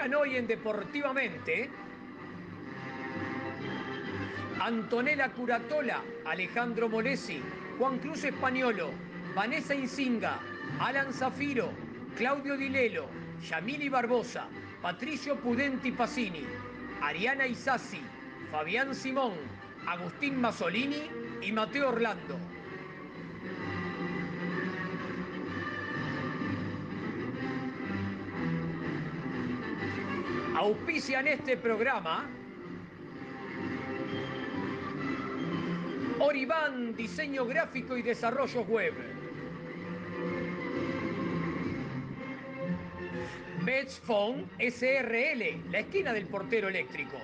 Hoy en Deportivamente Antonella Curatola, Alejandro Molesi, Juan Cruz Españolo, Vanessa Insinga, Alan Zafiro, Claudio Dilelo, Yamili Barbosa, Patricio Pudenti Pacini, Ariana Isasi, Fabián Simón, Agustín Masolini y Mateo Orlando. Auspician este programa Oribán, diseño gráfico y desarrollo web. Phone SRL, la esquina del portero eléctrico.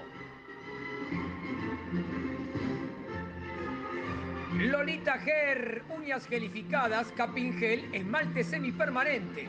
Lolita Ger, uñas gelificadas, capingel, esmaltes semipermanentes.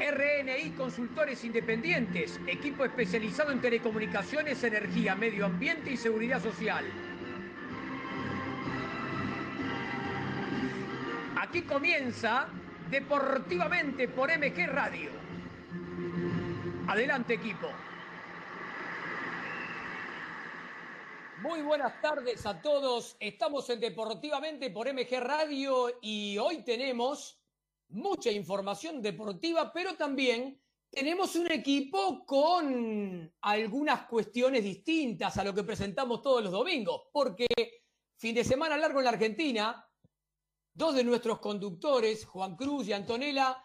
RNI Consultores Independientes, equipo especializado en telecomunicaciones, energía, medio ambiente y seguridad social. Aquí comienza Deportivamente por MG Radio. Adelante equipo. Muy buenas tardes a todos. Estamos en Deportivamente por MG Radio y hoy tenemos mucha información deportiva, pero también tenemos un equipo con algunas cuestiones distintas a lo que presentamos todos los domingos, porque fin de semana largo en la Argentina, dos de nuestros conductores, Juan Cruz y Antonella,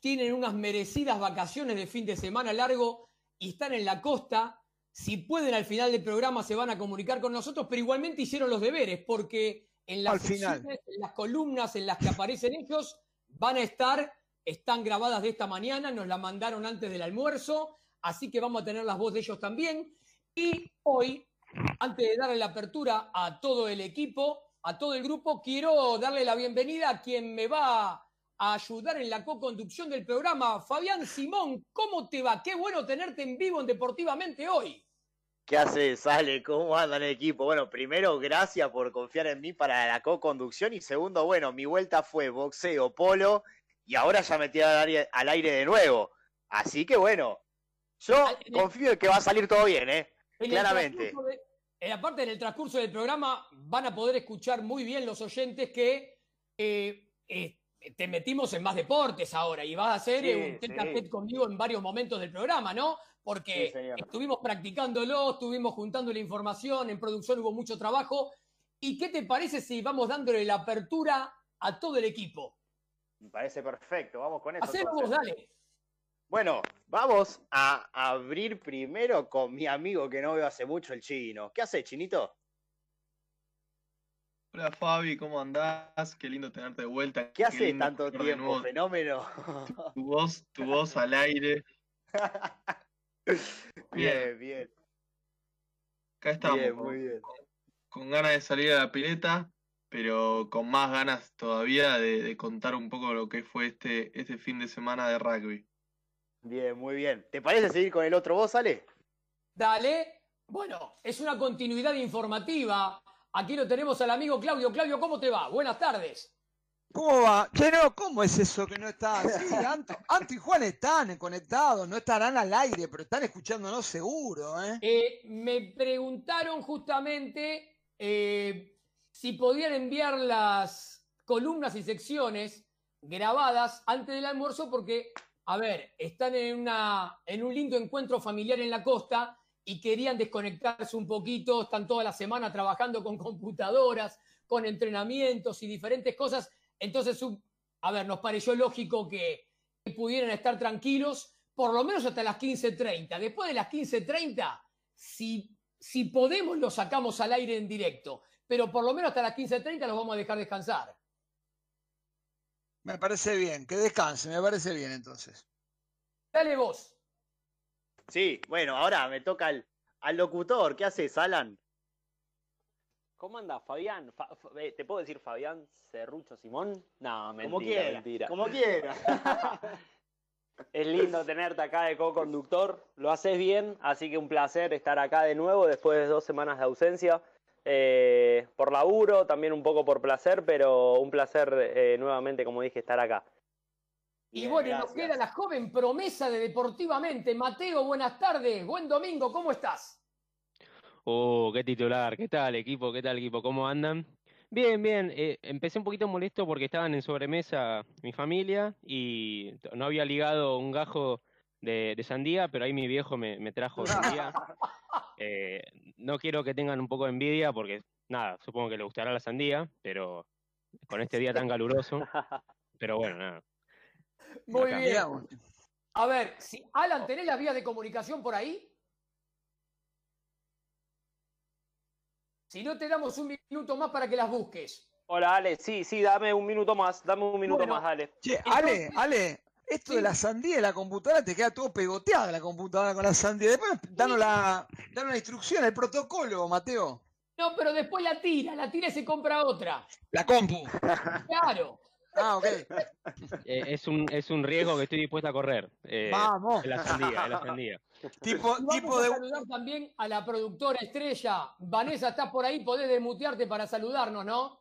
tienen unas merecidas vacaciones de fin de semana largo y están en la costa. Si pueden al final del programa se van a comunicar con nosotros, pero igualmente hicieron los deberes, porque en las, en las columnas en las que aparecen ellos van a estar, están grabadas de esta mañana, nos la mandaron antes del almuerzo, así que vamos a tener las voces de ellos también. Y hoy, antes de darle la apertura a todo el equipo, a todo el grupo, quiero darle la bienvenida a quien me va a ayudar en la co-conducción del programa, Fabián Simón. ¿Cómo te va? Qué bueno tenerte en vivo en Deportivamente hoy. ¿Qué hace, Sale? ¿Cómo anda el equipo? Bueno, primero, gracias por confiar en mí para la co-conducción. Y segundo, bueno, mi vuelta fue boxeo, polo, y ahora ya metí al aire, al aire de nuevo. Así que bueno, yo confío en que va a salir todo bien, ¿eh? Claramente. En la parte del transcurso del programa van a poder escuchar muy bien los oyentes que eh, eh, te metimos en más deportes ahora y vas a hacer un tete conmigo en varios momentos del programa, ¿no? Porque estuvimos practicándolo, estuvimos juntando la información, en producción hubo mucho trabajo. ¿Y qué te parece si vamos dándole la apertura a todo el equipo? Me parece perfecto, vamos con eso. Hacemos, dale. Bueno, vamos a abrir primero con mi amigo que no veo hace mucho, el chino. ¿Qué hace, chinito? Hola Fabi, ¿cómo andás? Qué lindo tenerte de vuelta. ¿Qué, hace tanto tiempo, fenómeno? Tu voz, tu voz al aire. Bien, bien. Acá estamos. muy bien. Con, ganas de salir a la pileta, pero con más ganas todavía de, contar un poco lo que fue este, este fin de semana de rugby. Bien, muy bien. ¿Te parece seguir con el otro voz, Ale? Dale. Bueno, es una continuidad informativa. Aquí lo tenemos al amigo Claudio. Claudio, ¿cómo te va? Buenas tardes. ¿Cómo va? Che, no, ¿cómo es eso que no está? Sí, Anto, y Juan están conectados, no estarán al aire, pero están escuchándonos seguro, ¿eh? eh me preguntaron justamente eh, si podían enviar las columnas y secciones grabadas antes del almuerzo porque, a ver, están en, una, en un lindo encuentro familiar en la costa y querían desconectarse un poquito, están toda la semana trabajando con computadoras, con entrenamientos y diferentes cosas. Entonces, a ver, nos pareció lógico que, pudieran estar tranquilos por lo menos hasta las 15.30. Después de las 15.30, si, si podemos, lo sacamos al aire en directo, pero por lo menos hasta las 15.30 los vamos a dejar descansar. Me parece bien, que descanse, me parece bien entonces. Dale vos. Sí, bueno, ahora me toca al, al locutor. ¿Qué haces, Alan? ¿Cómo anda, Fabián? Eh, ¿Te puedo decir Fabián Cerrucho Simón? No, mentira, como quiera, mentira. Como quiera. es lindo tenerte acá de co-conductor. Lo haces bien, así que un placer estar acá de nuevo después de dos semanas de ausencia. Eh, por laburo, también un poco por placer, pero un placer eh, nuevamente, como dije, estar acá. y bueno, nos queda la joven promesa de Deportivamente. Mateo, buenas tardes, buen domingo, ¿cómo estás? Oh, qué titular, ¿qué tal equipo? ¿Qué tal equipo? ¿Cómo andan? Bien, bien. Eh, empecé un poquito molesto porque estaban en sobremesa mi familia y no había ligado un gajo de, sandía, pero ahí mi viejo me, trajo sandía. Eh, no quiero que tengan un poco de envidia porque, nada, supongo que le gustará la sandía, pero con este día tan caluroso. Pero bueno, nada. Muy bien. A ver, si Alan, ¿tenés las vías de comunicación por ahí? Si no, te damos un minuto más para que las busques. Hola, Ale. Sí, sí, dame un minuto más. Dame un minuto más, Ale. Che, Ale, Ale, esto de la sandía de la computadora te queda todo pegoteada la computadora con la sandía. Después danos la, danos la instrucción, el protocolo, Mateo. No, pero después la tira, la tira y se compra otra. La compu. Claro. Ah, ok. Eh, es, un, es un riesgo que estoy dispuesto a correr. Eh, Vamos. Es la sandía, es la sandía. Tipo, tipo de... saludar también a la productora estrella. Vanessa, estás por ahí, podés desmutearte para saludarnos, ¿no?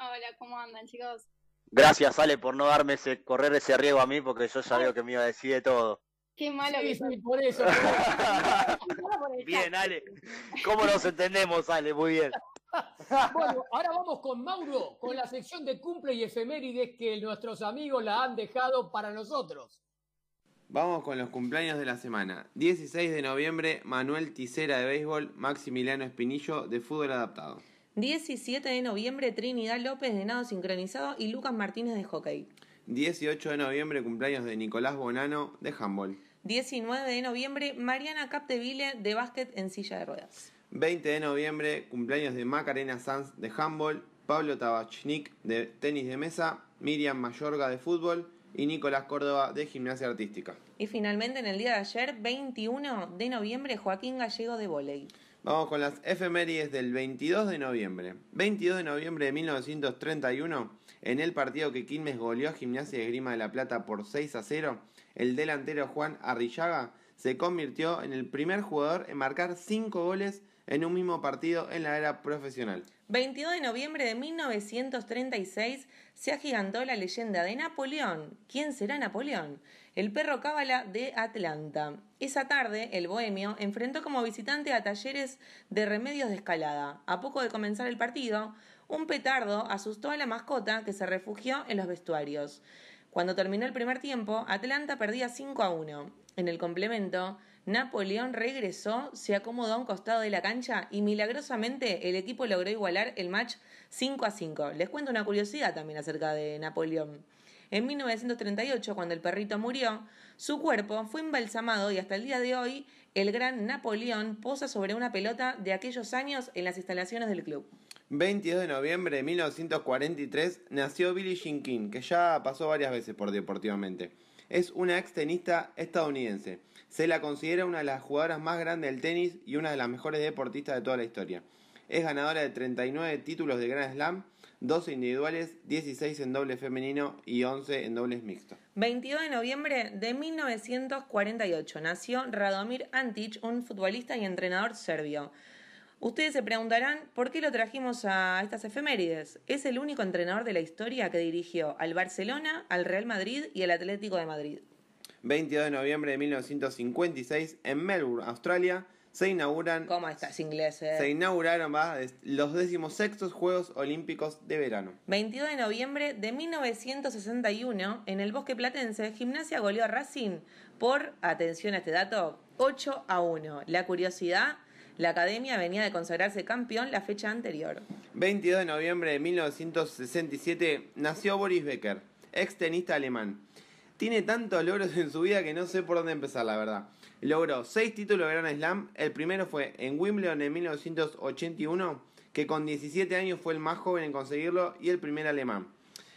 Hola, ¿cómo andan, chicos? Gracias, Ale, por no darme ese, correr ese riesgo a mí, porque yo ya veo que me iba a decir de todo. Qué malo que sí, por eso. bien, Ale. ¿Cómo nos entendemos, Ale? Muy bien. Bueno, ahora vamos con Mauro, con la sección de cumple y efemérides que nuestros amigos la han dejado para nosotros. Vamos con los cumpleaños de la semana. 16 de noviembre, Manuel Ticera de béisbol, Maximiliano Espinillo de fútbol adaptado. 17 de noviembre, Trinidad López de nado sincronizado y Lucas Martínez de hockey. 18 de noviembre, cumpleaños de Nicolás Bonano de handball. 19 de noviembre, Mariana Capdeville de básquet en silla de ruedas. 20 de noviembre, cumpleaños de Macarena Sanz de handball, Pablo Tabachnik de tenis de mesa, Miriam Mayorga de fútbol, y Nicolás Córdoba de Gimnasia Artística. Y finalmente en el día de ayer, 21 de noviembre, Joaquín Gallego de Voley. Vamos con las efemérides del 22 de noviembre. 22 de noviembre de 1931, en el partido que Quilmes goleó a Gimnasia de Grima de la Plata por 6 a 0, el delantero Juan Arrillaga se convirtió en el primer jugador en marcar 5 goles en un mismo partido en la era profesional. 22 de noviembre de 1936 se agigantó la leyenda de Napoleón. ¿Quién será Napoleón? El perro cábala de Atlanta. Esa tarde, el bohemio enfrentó como visitante a talleres de remedios de escalada. A poco de comenzar el partido, un petardo asustó a la mascota que se refugió en los vestuarios. Cuando terminó el primer tiempo, Atlanta perdía 5 a 1. En el complemento, Napoleón regresó, se acomodó a un costado de la cancha y milagrosamente el equipo logró igualar el match 5 a 5. Les cuento una curiosidad también acerca de Napoleón. En 1938, cuando el perrito murió, su cuerpo fue embalsamado y hasta el día de hoy el gran Napoleón posa sobre una pelota de aquellos años en las instalaciones del club. 22 de noviembre de 1943 nació Billie Jean que ya pasó varias veces por Deportivamente. Es una ex tenista estadounidense. Se la considera una de las jugadoras más grandes del tenis y una de las mejores deportistas de toda la historia. Es ganadora de 39 títulos de Grand Slam, 12 individuales, 16 en doble femenino y 11 en dobles mixtos. 22 de noviembre de 1948 nació Radomir Antic, un futbolista y entrenador serbio. Ustedes se preguntarán por qué lo trajimos a estas efemérides. Es el único entrenador de la historia que dirigió al Barcelona, al Real Madrid y al Atlético de Madrid. 22 de noviembre de 1956, en Melbourne, Australia, se inauguran. ¿Cómo estás, inglés? eh? Se inauguraron ¿va? los decimosextos Juegos Olímpicos de Verano. 22 de noviembre de 1961, en el Bosque Platense, Gimnasia goleó a Racing por, atención a este dato, 8 a 1. La curiosidad, la academia venía de consagrarse campeón la fecha anterior. 22 de noviembre de 1967 nació Boris Becker, ex tenista alemán. Tiene tantos logros en su vida que no sé por dónde empezar, la verdad. Logró seis títulos de Grand Slam. El primero fue en Wimbledon en 1981, que con 17 años fue el más joven en conseguirlo y el primer alemán.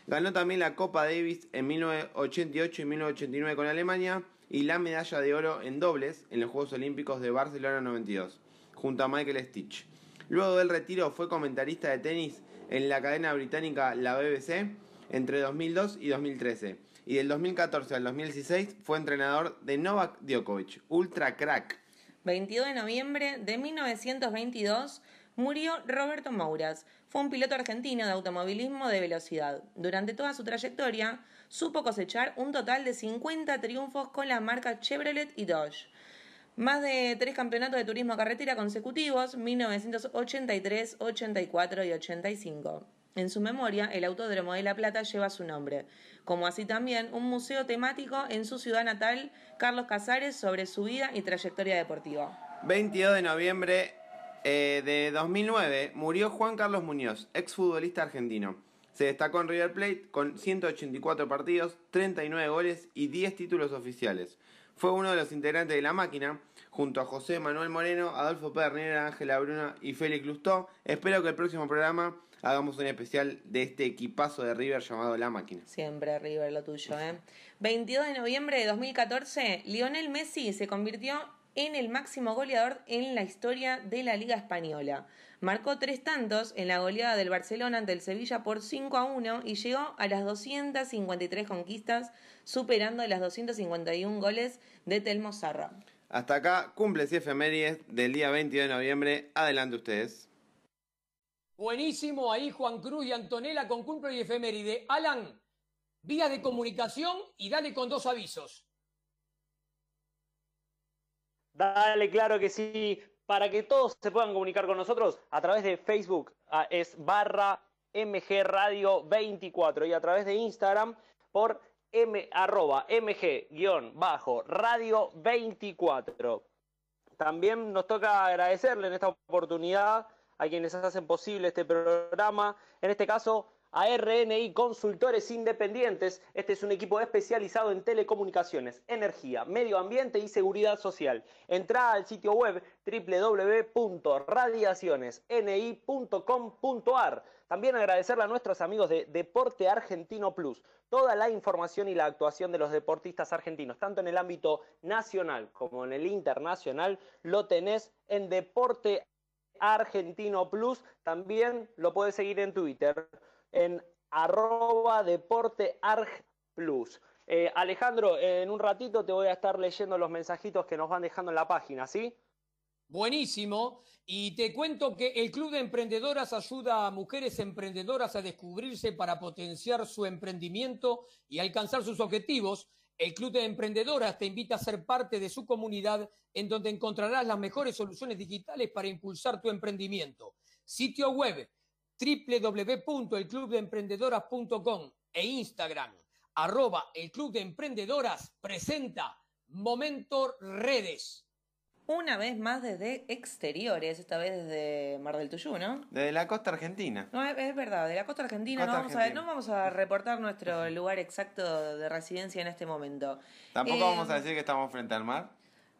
Ganó también la Copa Davis en 1988 y 1989 con Alemania y la medalla de oro en dobles en los Juegos Olímpicos de Barcelona 92, junto a Michael Stitch. Luego del retiro fue comentarista de tenis en la cadena británica la BBC entre 2002 y 2013 y del 2014 al 2016 fue entrenador de Novak Djokovic, ultra crack. 22 de noviembre de 1922 murió Roberto Mouras. Fue un piloto argentino de automovilismo de velocidad. Durante toda su trayectoria supo cosechar un total de 50 triunfos con la marca Chevrolet y Dodge. Más de tres campeonatos de turismo carretera consecutivos, 1983, 84 y 85. En su memoria, el Autódromo de La Plata lleva su nombre, como así también un museo temático en su ciudad natal, Carlos Casares, sobre su vida y trayectoria deportiva. 22 de noviembre eh, de 2009 murió Juan Carlos Muñoz, exfutbolista argentino. Se destacó en River Plate con 184 partidos, 39 goles y 10 títulos oficiales. Fue uno de los integrantes de la máquina, junto a José Manuel Moreno, Adolfo Pernera, Ángela Bruna y Félix Lustó. Espero que el próximo programa hagamos un especial de este equipazo de River llamado La Máquina. Siempre River lo tuyo, ¿eh? 22 de noviembre de 2014, Lionel Messi se convirtió en el máximo goleador en la historia de la Liga Española. Marcó tres tantos en la goleada del Barcelona ante el Sevilla por 5 a 1 y llegó a las 253 conquistas, superando las 251 goles de Telmo Zarra. Hasta acá, cumples y efemérides del día 22 de noviembre. Adelante ustedes. Buenísimo, ahí Juan Cruz y Antonella con cumple y efeméride. Alan, vía de comunicación y dale con dos avisos. Dale, claro que sí. Para que todos se puedan comunicar con nosotros a través de Facebook es barra MG Radio 24 y a través de Instagram por M, arroba MG-radio 24. También nos toca agradecerle en esta oportunidad a quienes hacen posible este programa, en este caso a RNI Consultores Independientes. Este es un equipo especializado en telecomunicaciones, energía, medio ambiente y seguridad social. Entra al sitio web www.radiacionesni.com.ar. También agradecerle a nuestros amigos de Deporte Argentino Plus. Toda la información y la actuación de los deportistas argentinos, tanto en el ámbito nacional como en el internacional, lo tenés en Deporte Argentino Plus. También lo puedes seguir en Twitter, en arroba deporte plus. Eh, Alejandro, en un ratito te voy a estar leyendo los mensajitos que nos van dejando en la página, ¿sí? Buenísimo. Y te cuento que el Club de Emprendedoras ayuda a mujeres emprendedoras a descubrirse para potenciar su emprendimiento y alcanzar sus objetivos. El Club de Emprendedoras te invita a ser parte de su comunidad en donde encontrarás las mejores soluciones digitales para impulsar tu emprendimiento. Sitio web www.elclubdeemprendedoras.com e Instagram arroba el Club de Emprendedoras presenta Momento Redes. Una vez más desde exteriores, esta vez desde Mar del Tuyú, ¿no? Desde la costa argentina. No, es, es verdad, de la costa argentina, no, vamos A, no vamos a reportar nuestro lugar exacto de residencia en este momento. Tampoco eh, vamos a decir que estamos frente al mar.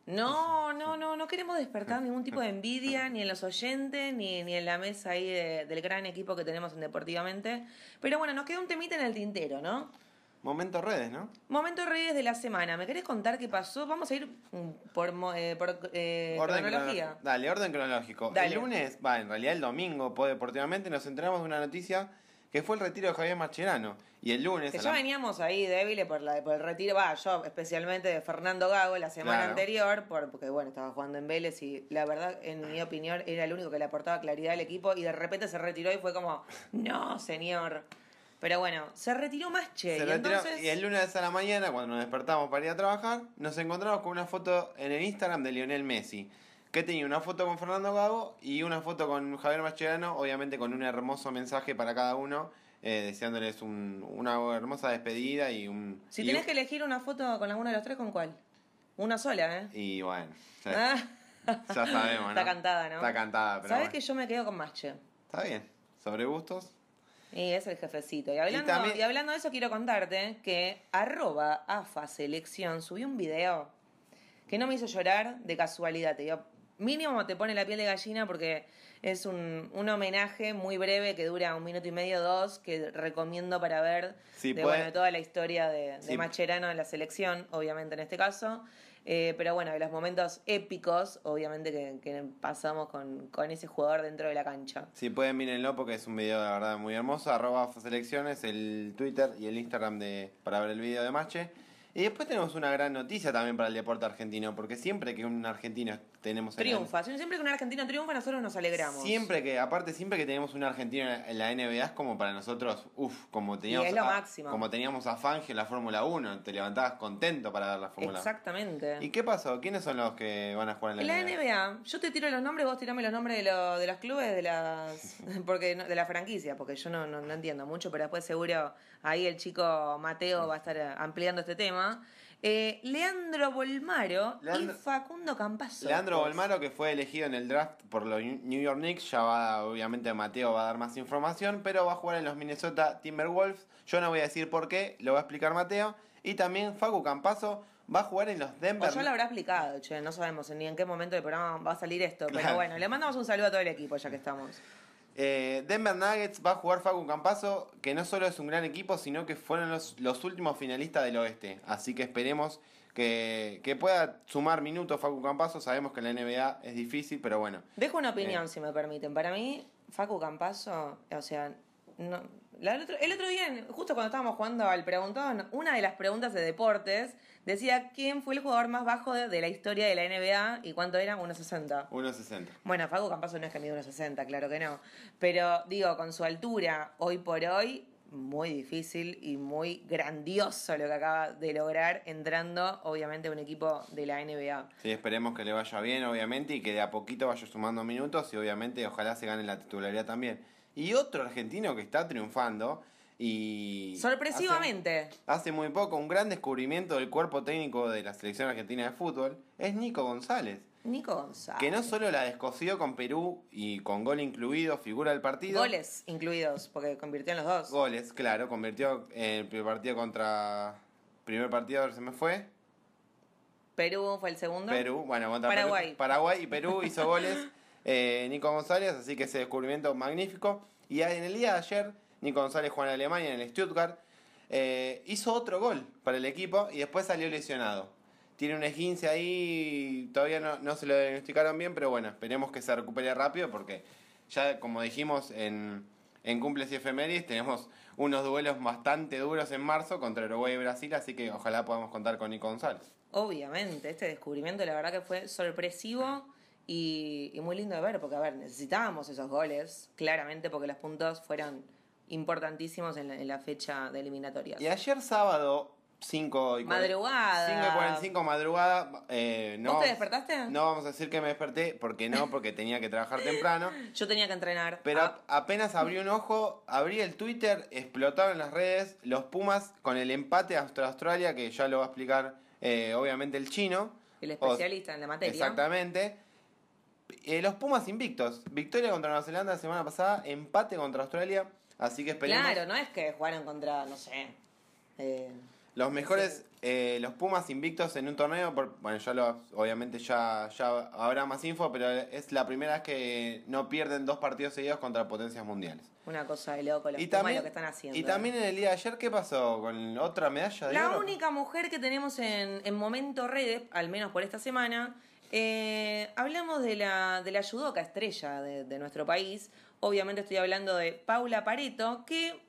No, no, no, no queremos despertar ningún tipo de envidia, ni en los oyentes, ni, ni en la mesa ahí del gran equipo que tenemos en Deportivamente. Pero bueno, nos queda un temita en el tintero, ¿no? Momento redes, ¿no? Momento redes de la semana. ¿Me querés contar qué pasó? Vamos a ir mm, por, eh, por eh, cronología. Dale, orden cronológico. El lunes, va, en realidad el domingo, deportivamente, nos enteramos de una noticia que fue el retiro de Javier Mascherano. Y el lunes. Que ya veníamos ahí débiles por, la, por el retiro, va, yo especialmente de Fernando Gago la semana anterior, porque bueno, estaba jugando en Vélez y la verdad, en mi opinión, era el único que le aportaba claridad al equipo y de repente se retiró y fue como, no, señor. Pero bueno, se retiró más che. y, el lunes a la mañana, cuando nos despertamos para ir a trabajar, nos encontramos con una foto en el Instagram de Lionel Messi. que tenía una foto con Fernando Gago y una foto con Javier Mascherano, obviamente con un hermoso mensaje para cada uno, eh, deseándoles un- una hermosa despedida y un... Si y tenés un- que elegir una foto con alguno de los tres, ¿con cuál? Una sola, ¿eh? Y bueno, ya, Ah, ya sabemos, ¿no? Está cantada, ¿no? Está cantada, pero ¿Sabes bueno. que yo me quedo con Masche? Está bien. Sobre gustos. Y es el jefecito. Y hablando, y también- hablando de eso, quiero contarte que arroba AFA Selección subió un video que no me hizo llorar de casualidad. Te digo, mínimo te pone la piel de gallina porque es un, un homenaje muy breve que dura un minuto y medio, dos, que recomiendo para ver Sí, de, puede- bueno, toda la historia de, de Sí. Macherano en la selección, obviamente en este caso. Eh, pero bueno, de los momentos épicos, obviamente, que, pasamos con, ese jugador dentro de la cancha. Si pueden, mírenlo porque es un video, la verdad, muy hermoso. Arroba selecciones, el Twitter y el Instagram de, para ver el video de Mache. Y después tenemos una gran noticia también para el deporte argentino, porque siempre que un argentino tenemos en la- Triunfa. Siempre que un argentino triunfa, nosotros nos alegramos. Siempre que, aparte, siempre que tenemos un argentino en la NBA es como para nosotros, uff, como teníamos, es lo a, máximo. como teníamos a Fangio en la Fórmula 1, te levantabas contento para ver la Fórmula 1. Exactamente. ¿Y qué pasó? ¿Quiénes son los que van a jugar en En la, la NBA, yo te tiro los nombres, vos tirame los nombres de, lo- de los clubes, de las porque no- de la franquicia, porque yo no, no, no entiendo mucho, pero después seguro ahí el chico Mateo va a estar ampliando este tema. Eh, Leandro Bolmaro Leandro- y Facundo Campazo. Leandro Bolmaro, que fue elegido en el draft por los New York Knicks, ya va, obviamente Mateo va a dar más información, pero va a jugar en los Minnesota Timberwolves. Yo no voy a decir por qué, lo va a explicar Mateo. Y también Facu Campazo va a jugar en los O Denver ya lo habrá explicado, che, no sabemos ni en qué momento del programa va a salir esto. Pero bueno, le mandamos un saludo a todo el equipo ya que estamos. Eh, Denver Nuggets va a jugar Facu Campazo, que no solo es un gran equipo, sino que fueron los, los últimos finalistas del oeste. Así que esperemos que, que pueda sumar minutos Facu Campazo. Sabemos que en la NBA es difícil, pero bueno. Dejo una opinión, Eh. si me permiten. Para mí, Facu Campazo, o sea, no, la- el, otro, el otro día, justo cuando estábamos jugando al preguntón, una de las preguntas de deportes decía quién fue el jugador más bajo de, de la historia de la NBA y cuánto era, 1.60. 1.60. Bueno, Facu Campazo no es que mide 1.60, claro que no. Pero digo, con su altura, hoy por hoy, muy difícil y muy grandioso lo que acaba de lograr entrando, obviamente, a un equipo de la NBA. Sí, esperemos que le vaya bien, obviamente, y que de a poquito vaya sumando minutos y obviamente ojalá se gane la titularidad también. Y otro argentino que está triunfando y... Sorpresivamente. Hace, hace muy poco un gran descubrimiento del cuerpo técnico de la selección argentina de fútbol es Nico González. Nico González. Que no solo la descosió con Perú y con gol incluido, figura del partido. Goles incluidos, porque convirtió en los dos. Goles, claro, convirtió en el primer partido contra... Primer partido, a ver, se me fue. Perú fue el segundo. Perú, bueno, contra Paraguay. Perú- Paraguay y Perú hizo goles eh, Nico González, así que ese descubrimiento magnífico. Y en el día de ayer, Nico González jugó en Alemania, en el Stuttgart, eh, hizo otro gol para el equipo y después salió lesionado. Tiene un esguince ahí, todavía no, no se lo diagnosticaron bien, pero bueno, esperemos que se recupere rápido porque ya como dijimos en, en Cumples y Efemérides, tenemos unos duelos bastante duros en marzo contra Uruguay y Brasil, así que ojalá podamos contar con Nico González. Obviamente, este descubrimiento la verdad que fue sorpresivo y, y muy lindo de ver, porque a ver, necesitábamos esos goles, claramente porque los puntos fueron importantísimos en la, en la fecha de eliminatorias. Y ayer sábado, 5 y Madrugada. 5 y 45 madrugada, eh, no, ¿Vos te despertaste? no vamos a decir que me desperté, porque no, porque tenía que trabajar temprano. Yo tenía que entrenar. Pero Ah, apenas abrí un ojo, abrí el Twitter, explotaron las redes los Pumas con el empate Australia, que ya lo va a explicar eh, obviamente el chino. el especialista en la materia. Exactamente. Eh, los Pumas invictos. Victoria contra Nueva Zelanda la semana pasada, empate contra Australia. Así que esperemos. Claro, no es que jugaron contra, no sé. eh, Los mejores, eh, los Pumas invictos en un torneo, por- bueno, ya lo, obviamente ya, ya habrá más info, pero es la primera vez que no pierden dos partidos seguidos contra potencias mundiales. una cosa de loco, los Y Pumas también, lo que están haciendo. y también en el día de ayer, ¿qué pasó con otra medalla de La oro? única mujer que tenemos en, en Momento Red, al menos por esta semana, eh, hablamos de la, de la judoka estrella de, de nuestro país. Obviamente estoy hablando de Paula Pareto, que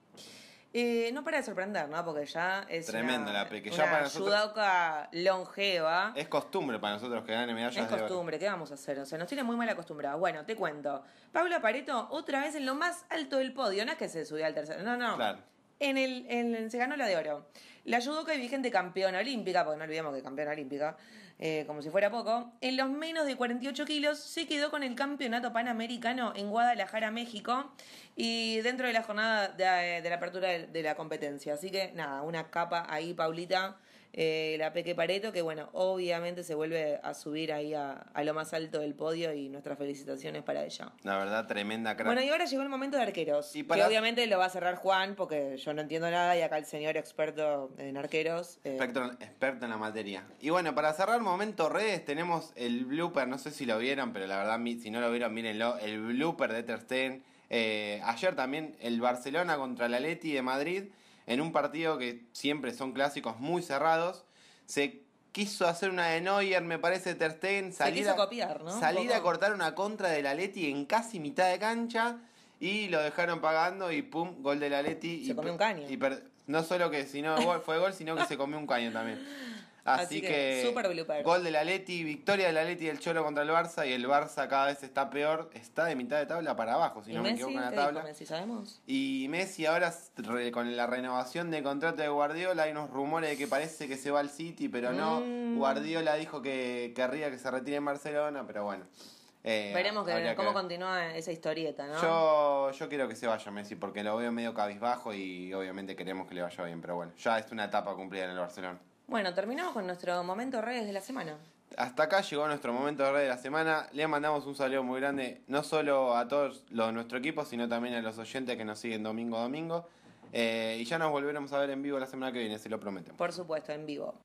eh, no para de sorprender, ¿no? Porque ya es una, la pe- que ya una para nosotros- judoka longeva. Es costumbre para nosotros que gane medallas Es de costumbre, ¿qué vamos a hacer? O sea, nos tiene muy mal acostumbrados. Bueno, te cuento. Paula Pareto, otra vez en lo más alto del podio. No es que se subió al tercero, no, no. Claro. en el, se ganó la de oro. La judoka y vigente campeona olímpica, porque no olvidemos que campeona olímpica, eh, como si fuera poco, en los menos de 48 kilos se quedó con el campeonato panamericano en Guadalajara, México, y dentro de la jornada de, de la apertura de la competencia. Así que nada, una capa ahí, Paulita eh, la Peque Pareto, que bueno, obviamente se vuelve a subir ahí a, lo más alto del podio y nuestras felicitaciones para ella. La verdad, tremenda crack. Bueno, y ahora llegó el momento de arqueros, que obviamente lo va a cerrar Juan, porque yo no entiendo nada y acá el señor experto en arqueros. Eh, experto, en la materia. Y bueno, para cerrar momento redes, tenemos el blooper, no sé si lo vieron, pero la verdad, si no lo vieron, mírenlo, el blooper de Ter Stegen. Eh, ayer también el Barcelona contra el Atleti de Madrid en un partido que siempre son clásicos muy cerrados. Se quiso hacer una de Neuer, me parece, Ter Stegen, salir, a, copiar, ¿no? salir a cortar una contra del Atleti en casi mitad de cancha y lo dejaron pagando y pum, gol del Atleti. Se y, comió un caño. Y no solo que si no fue gol, sino que se comió un caño también. Así, que, super gol del Atleti, victoria del Atleti del Cholo contra el Barça y el Barça cada vez está peor, está de mitad de tabla para abajo, si no me equivoco en la tabla. Messi, ¿sabemos? Y Messi ahora con la renovación de contrato de Guardiola hay unos rumores de que parece que se va al City, pero no. Mm. Guardiola dijo que querría que se retire en Barcelona, pero bueno. Eh, Veremos cómo continúa esa historieta, ¿no? Yo, yo quiero que se vaya Messi porque lo veo medio cabizbajo y obviamente queremos que le vaya bien, pero bueno, ya es una etapa cumplida en el Barcelona. Bueno, terminamos con nuestro momento redes de la semana. Hasta acá llegó nuestro momento de redes de la semana. Le mandamos un saludo muy grande, no solo a todos los de nuestro equipo, sino también a los oyentes que nos siguen domingo a domingo. Eh, y ya nos volveremos a ver en vivo la semana que viene, se lo prometemos. Por supuesto, en vivo.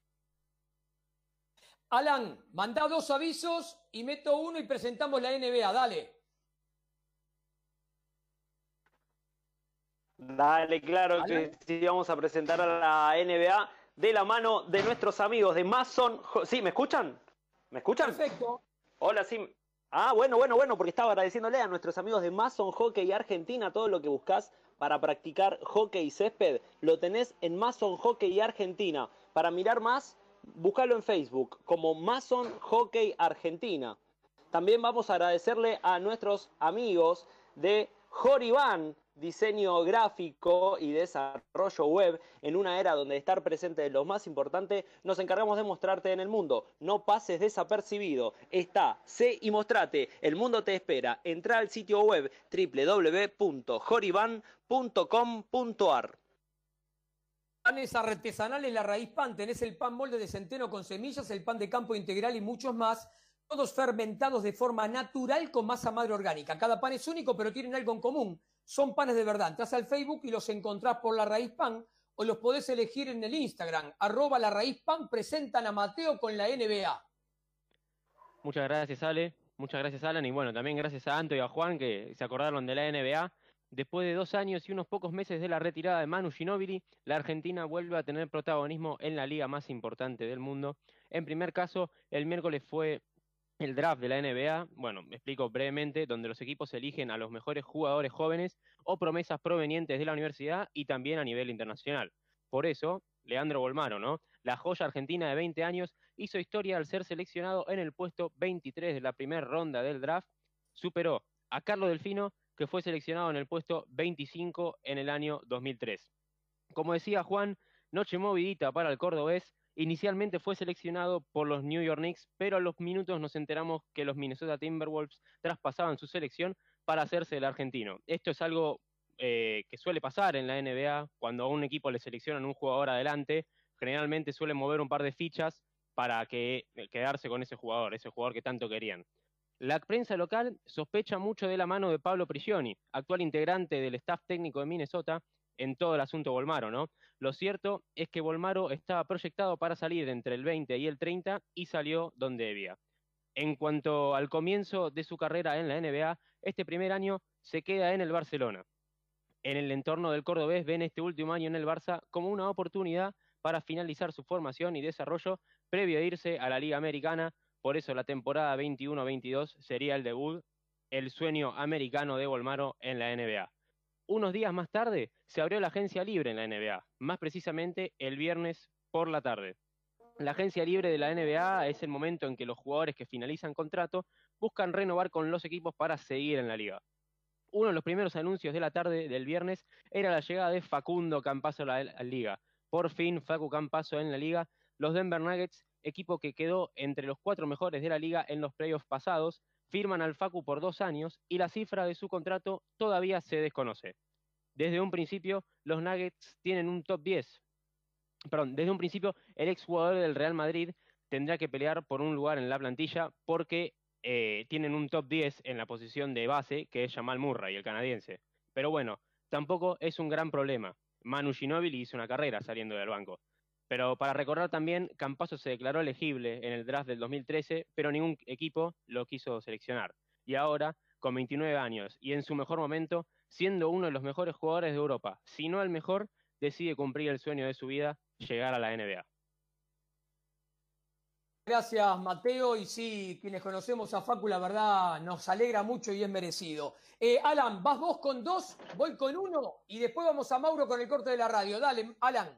Alan, manda dos avisos y meto uno y presentamos la NBA. Dale. Dale, claro que sí, vamos a presentar a la NBA de la mano de nuestros amigos de Mason. ¿Sí? ¿Me escuchan? ¿Me escuchan? Perfecto. Hola, sí. Ah, bueno, bueno, bueno, porque estaba agradeciéndole a nuestros amigos de Mason Hockey Argentina todo lo que buscas para practicar hockey y césped. Lo tenés en Mason Hockey Argentina. Para mirar más, búscalo en Facebook como Mason Hockey Argentina. También vamos a agradecerle a nuestros amigos de Joriban, diseño gráfico y desarrollo web en una era donde estar presente es lo más importante, nos encargamos de mostrarte en el mundo. No pases desapercibido. Está, sé y mostrate. El mundo te espera. Entra al sitio web www.joriban.com.ar. Panes artesanales La Raíz Pan. Tenés el pan molde de centeno con semillas, el pan de campo integral y muchos más. Todos fermentados de forma natural con masa madre orgánica. Cada pan es único, pero tienen algo en común son panes de verdad. Entras al Facebook y los encontrás por La Raíz Pan o los podés elegir en el Instagram. Arroba La Raíz Pan presentan a Mateo con la NBA. Muchas gracias, Ale. Muchas gracias, Alan. Y bueno, también gracias a Anto y a Juan que se acordaron de la NBA. Después de dos años y unos pocos meses de la retirada de Manu Ginóbili, la Argentina vuelve a tener protagonismo en la liga más importante del mundo. En primer caso, el miércoles fue el draft de la NBA, bueno, me explico brevemente, donde los equipos eligen a los mejores jugadores jóvenes o promesas provenientes de la universidad y también a nivel internacional. Por eso, Leandro Bolmaro, ¿no? La joya argentina de 20 años hizo historia al ser seleccionado en el puesto 23 de la primera ronda del draft, superó a Carlos Delfino, que fue seleccionado en el puesto 25 en el año 2003. Como decía Juan, noche movidita para el cordobés, Inicialmente fue seleccionado por los New York Knicks, pero a los minutos nos enteramos que los Minnesota Timberwolves traspasaban su selección para hacerse el argentino. Esto es algo eh, que suele pasar en la NBA, cuando a un equipo le seleccionan un jugador adelante, generalmente suelen mover un par de fichas para que, eh, quedarse con ese jugador, ese jugador que tanto querían. La prensa local sospecha mucho de la mano de Pablo Prigioni, actual integrante del staff técnico de Minnesota, en todo el asunto Volmaro, ¿no? Lo cierto es que Volmaro estaba proyectado para salir entre el 20 y el 30 y salió donde debía. En cuanto al comienzo de su carrera en la NBA, este primer año se queda en el Barcelona. En el entorno del cordobés ven este último año en el Barça como una oportunidad para finalizar su formación y desarrollo previo a irse a la Liga Americana. Por eso la temporada 21-22 sería el debut, el sueño americano de Volmaro en la NBA. Unos días más tarde se abrió la agencia libre en la NBA, más precisamente el viernes por la tarde. La agencia libre de la NBA es el momento en que los jugadores que finalizan contrato buscan renovar con los equipos para seguir en la liga. Uno de los primeros anuncios de la tarde del viernes era la llegada de Facundo Campaso a la, liga. Por fin, Facu Campaso en la liga. Los Denver Nuggets, equipo que quedó entre los cuatro mejores de la liga en los playoffs pasados, firman al Facu por dos años y la cifra de su contrato todavía se desconoce. Desde un principio, los Nuggets tienen un top 10. Perdón, desde un principio, el exjugador del Real Madrid tendrá que pelear por un lugar en la plantilla porque eh, tienen un top 10 en la posición de base, que es Jamal Murray, el canadiense. Pero bueno, tampoco es un gran problema. Manu Ginóbili hizo una carrera saliendo del banco. Pero para recordar también, Campaso se declaró elegible en el draft del 2013, pero ningún equipo lo quiso seleccionar. Y ahora, con 29 años y en su mejor momento, siendo uno de los mejores jugadores de Europa, si no el mejor, decide cumplir el sueño de su vida, llegar a la NBA. Gracias, Mateo. Y sí, quienes conocemos a Facu, la verdad nos alegra mucho y es merecido. Eh, Alan, vas vos con dos, voy con uno y después vamos a Mauro con el corte de la radio. Dale, Alan.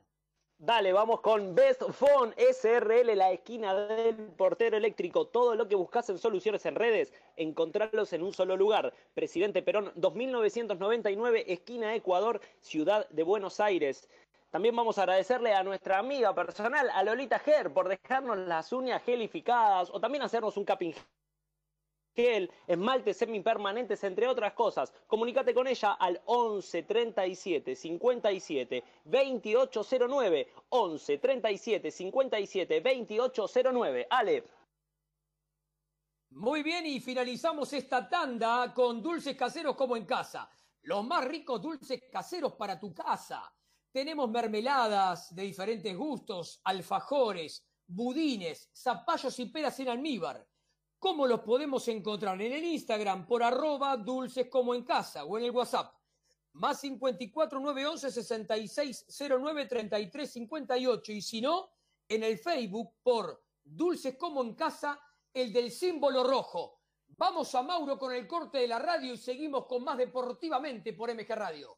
Dale, vamos con Best Phone SRL, la esquina del portero eléctrico. Todo lo que buscas en soluciones en redes, encontrarlos en un solo lugar. Presidente Perón, 2999, esquina Ecuador, Ciudad de Buenos Aires. También vamos a agradecerle a nuestra amiga personal, a Lolita Ger, por dejarnos las uñas gelificadas o también hacernos un capping gel, esmaltes semipermanentes, entre otras cosas. Comunícate con ella al 11 37 57 2809. 11 37 57 2809. Ale. Muy bien, y finalizamos esta tanda con dulces caseros como en casa. Los más ricos dulces caseros para tu casa tenemos mermeladas de diferentes gustos, alfajores, budines, zapallos y peras en almíbar. ¿Cómo los podemos encontrar? En el Instagram por arroba dulces como en casa o en el WhatsApp. Más 54 911 66 09 33 58 y si no, en el Facebook por Dulces como en casa, el del símbolo rojo. Vamos a Mauro con el corte de la radio y seguimos con más deportivamente por MG Radio.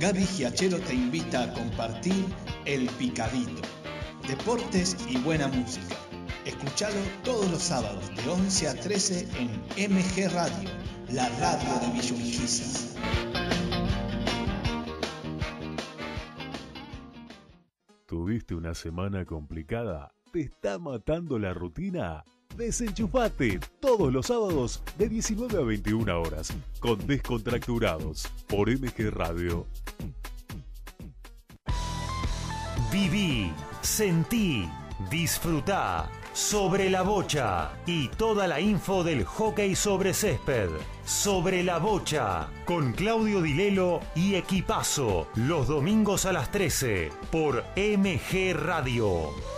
Gaby Giachero te invita a compartir El Picadito, deportes y buena música. Escuchalo todos los sábados de 11 a 13 en MG Radio, la radio de Villurquiza. ¿Tuviste una semana complicada? ¿Te está matando la rutina? Desenchufate todos los sábados de 19 a 21 horas con Descontracturados por MG Radio. Viví, sentí, disfrutá sobre la bocha y toda la info del hockey sobre césped. Sobre la bocha con Claudio Dilelo y Equipazo los domingos a las 13 por MG Radio.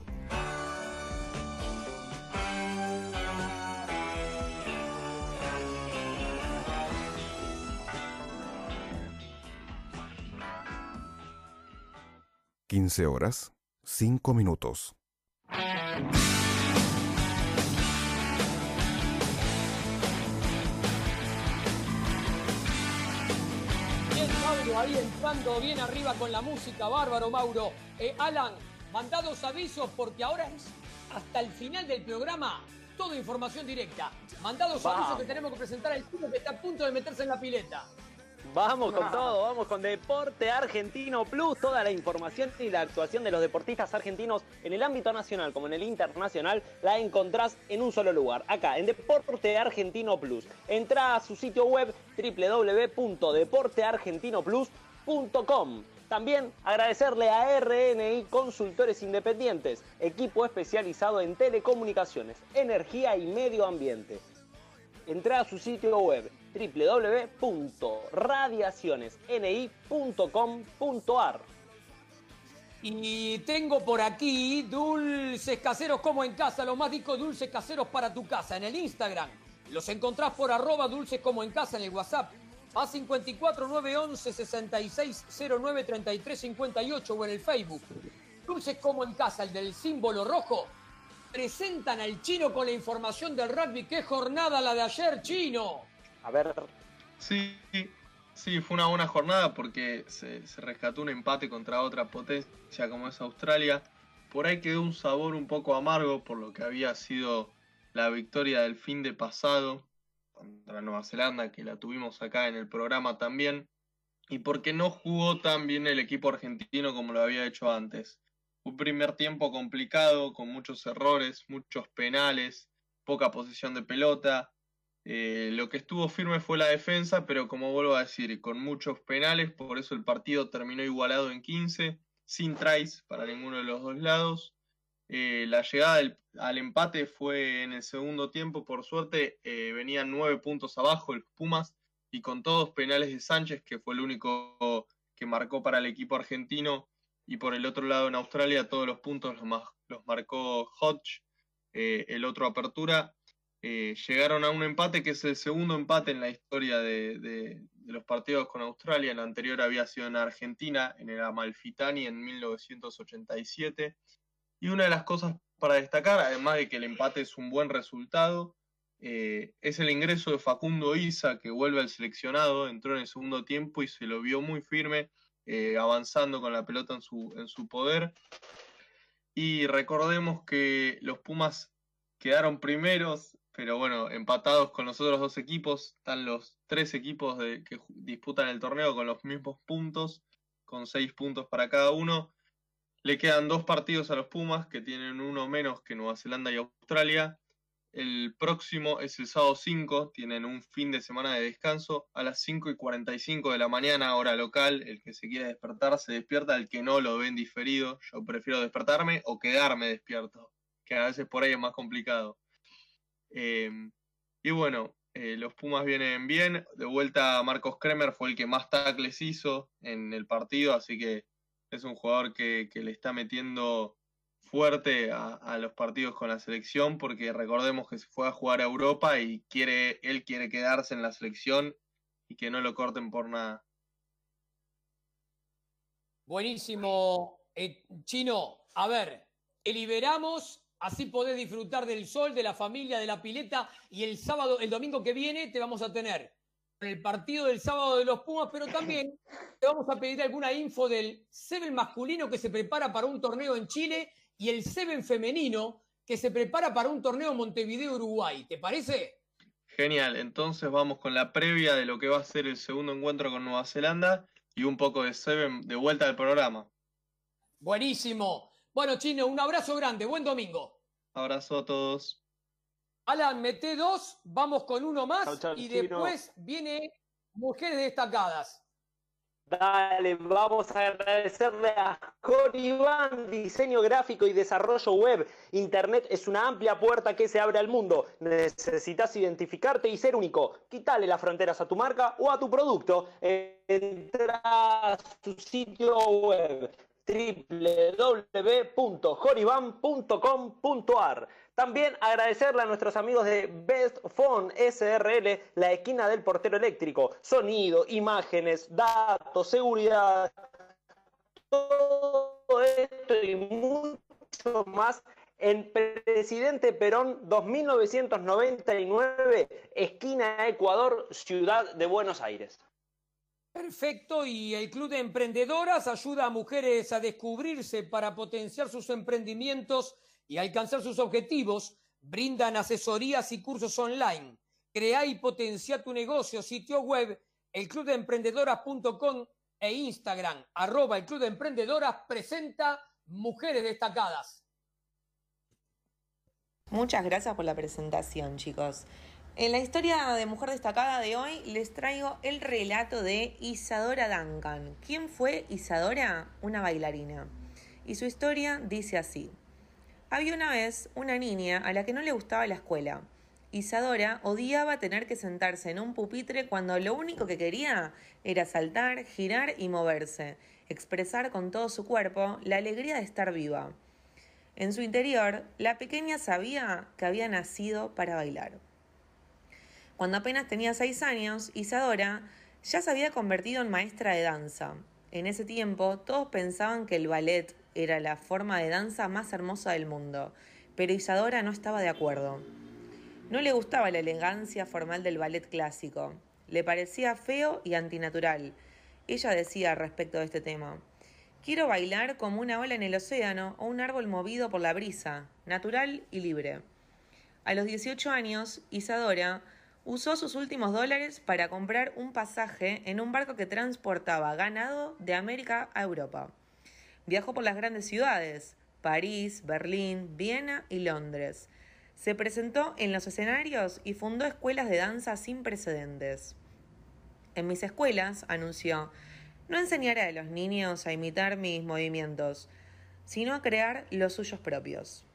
15 horas, 5 minutos. Bien, Mauro, ahí entrando bien arriba con la música, bárbaro, Mauro. Eh, Alan, mandados avisos porque ahora es hasta el final del programa toda información directa. Mandados avisos que tenemos que presentar al club que está a punto de meterse en la pileta. Vamos con todo, vamos con Deporte Argentino Plus, toda la información y la actuación de los deportistas argentinos en el ámbito nacional como en el internacional la encontrás en un solo lugar, acá en Deporte Argentino Plus. Entra a su sitio web www.deporteargentinoplus.com. También agradecerle a RNI Consultores Independientes, equipo especializado en telecomunicaciones, energía y medio ambiente. Entra a su sitio web www.radiacionesni.com.ar. Y tengo por aquí dulces caseros como en casa, los más discos dulces caseros para tu casa en el Instagram. Los encontrás por arroba dulces como en casa en el WhatsApp. A 54 911 66 09 33 58 o en el Facebook. Dulces como en casa, el del símbolo rojo. Presentan al chino con la información del rugby. ¿Qué jornada la de ayer, chino? A ver. Sí, sí, fue una buena jornada porque se, rescató un empate contra otra potencia como es Australia. Por ahí quedó un sabor un poco amargo por lo que había sido la victoria del fin de pasado contra Nueva Zelanda, que la tuvimos acá en el programa también, y porque no jugó tan bien el equipo argentino como lo había hecho antes. Un primer tiempo complicado, con muchos errores, muchos penales, poca posición de pelota, eh, lo que estuvo firme fue la defensa, pero como vuelvo a decir, con muchos penales, por eso el partido terminó igualado en 15, sin tries para ninguno de los dos lados. Eh, la llegada al empate fue en el segundo tiempo, por suerte eh, venían nueve puntos abajo el Pumas y con todos penales de Sánchez, que fue el único que marcó para el equipo argentino, y por el otro lado en Australia todos los puntos los, los marcó Hodge, el otro apertura, eh, llegaron a un empate que es el segundo empate en la historia de, los partidos con Australia. El anterior había sido en Argentina, en el Amalfitani en 1987. Y una de las cosas para destacar, además de que el empate es un buen resultado, eh, es el ingreso de Facundo Isa, que vuelve al seleccionado, entró en el segundo tiempo y se lo vio muy firme, eh, avanzando con la pelota en su, en su poder. Y recordemos que los Pumas quedaron primeros pero bueno, empatados con los otros dos equipos, están los tres equipos que disputan el torneo con los mismos puntos, con seis puntos para cada uno. Le quedan dos partidos a los Pumas, que tienen uno menos que Nueva Zelanda y Australia. El próximo es el sábado 5, tienen un fin de semana de descanso a las 5 y 45 de la mañana, hora local. El que se quiere despertar se despierta, el que no lo ven diferido. Yo prefiero despertarme o quedarme despierto, que a veces por ahí es más complicado. Em, y bueno, eh, los Pumas vienen bien. De vuelta, Marcos Kremer fue el que más tackles hizo en el partido, así que es un jugador que, le está metiendo fuerte a, los partidos con la selección, porque recordemos que se fue a jugar a Europa y quiere, él quiere quedarse en la selección y que no lo corten por nada. Buenísimo, eh, Chino. A ver, liberamos Así podés disfrutar del sol, de la familia, de la pileta. Y el sábado, el domingo que viene, te vamos a tener el partido del sábado de los Pumas, pero también te vamos a pedir alguna info del Seven masculino que se prepara para un torneo en Chile y el Seven femenino que se prepara para un torneo en Montevideo, Uruguay. ¿Te parece? Genial, entonces vamos con la previa de lo que va a ser el segundo encuentro con Nueva Zelanda y un poco de Seven de vuelta al programa. Buenísimo. Bueno, Chino, un abrazo grande, buen domingo. Abrazo a todos. Alan, mete dos, vamos con uno más y después viene Mujeres Destacadas. Dale, vamos a agradecerle a Coribán, diseño gráfico y desarrollo web. Internet es una amplia puerta que se abre al mundo. Necesitas identificarte y ser único. Quítale las fronteras a tu marca o a tu producto. Entra a su sitio web www.joriban.com.ar. También agradecerle a nuestros amigos de Best Phone SRL, la esquina del portero eléctrico. Sonido, imágenes, datos, seguridad, todo esto y mucho más en Presidente Perón 2999, esquina Ecuador, Ciudad de Buenos Aires. Perfecto, y el Club de Emprendedoras ayuda a mujeres a descubrirse para potenciar sus emprendimientos y alcanzar sus objetivos. Brindan asesorías y cursos online. Crea y potencia tu negocio, sitio web, elclubdeemprendedoras.com e Instagram, arroba el Club de Emprendedoras, presenta Mujeres Destacadas. Muchas gracias por la presentación, chicos. En la historia de mujer destacada de hoy les traigo el relato de Isadora Duncan. ¿Quién fue Isadora? Una bailarina. Y su historia dice así. Había una vez una niña a la que no le gustaba la escuela. Isadora odiaba tener que sentarse en un pupitre cuando lo único que quería era saltar, girar y moverse, expresar con todo su cuerpo la alegría de estar viva. En su interior, la pequeña sabía que había nacido para bailar. Cuando apenas tenía seis años, Isadora ya se había convertido en maestra de danza. En ese tiempo todos pensaban que el ballet era la forma de danza más hermosa del mundo, pero Isadora no estaba de acuerdo. No le gustaba la elegancia formal del ballet clásico, le parecía feo y antinatural. Ella decía respecto de este tema, quiero bailar como una ola en el océano o un árbol movido por la brisa, natural y libre. A los 18 años, Isadora usó sus últimos dólares para comprar un pasaje en un barco que transportaba ganado de América a Europa. Viajó por las grandes ciudades, París, Berlín, Viena y Londres. Se presentó en los escenarios y fundó escuelas de danza sin precedentes. En mis escuelas, anunció, no enseñaré a los niños a imitar mis movimientos, sino a crear los suyos propios.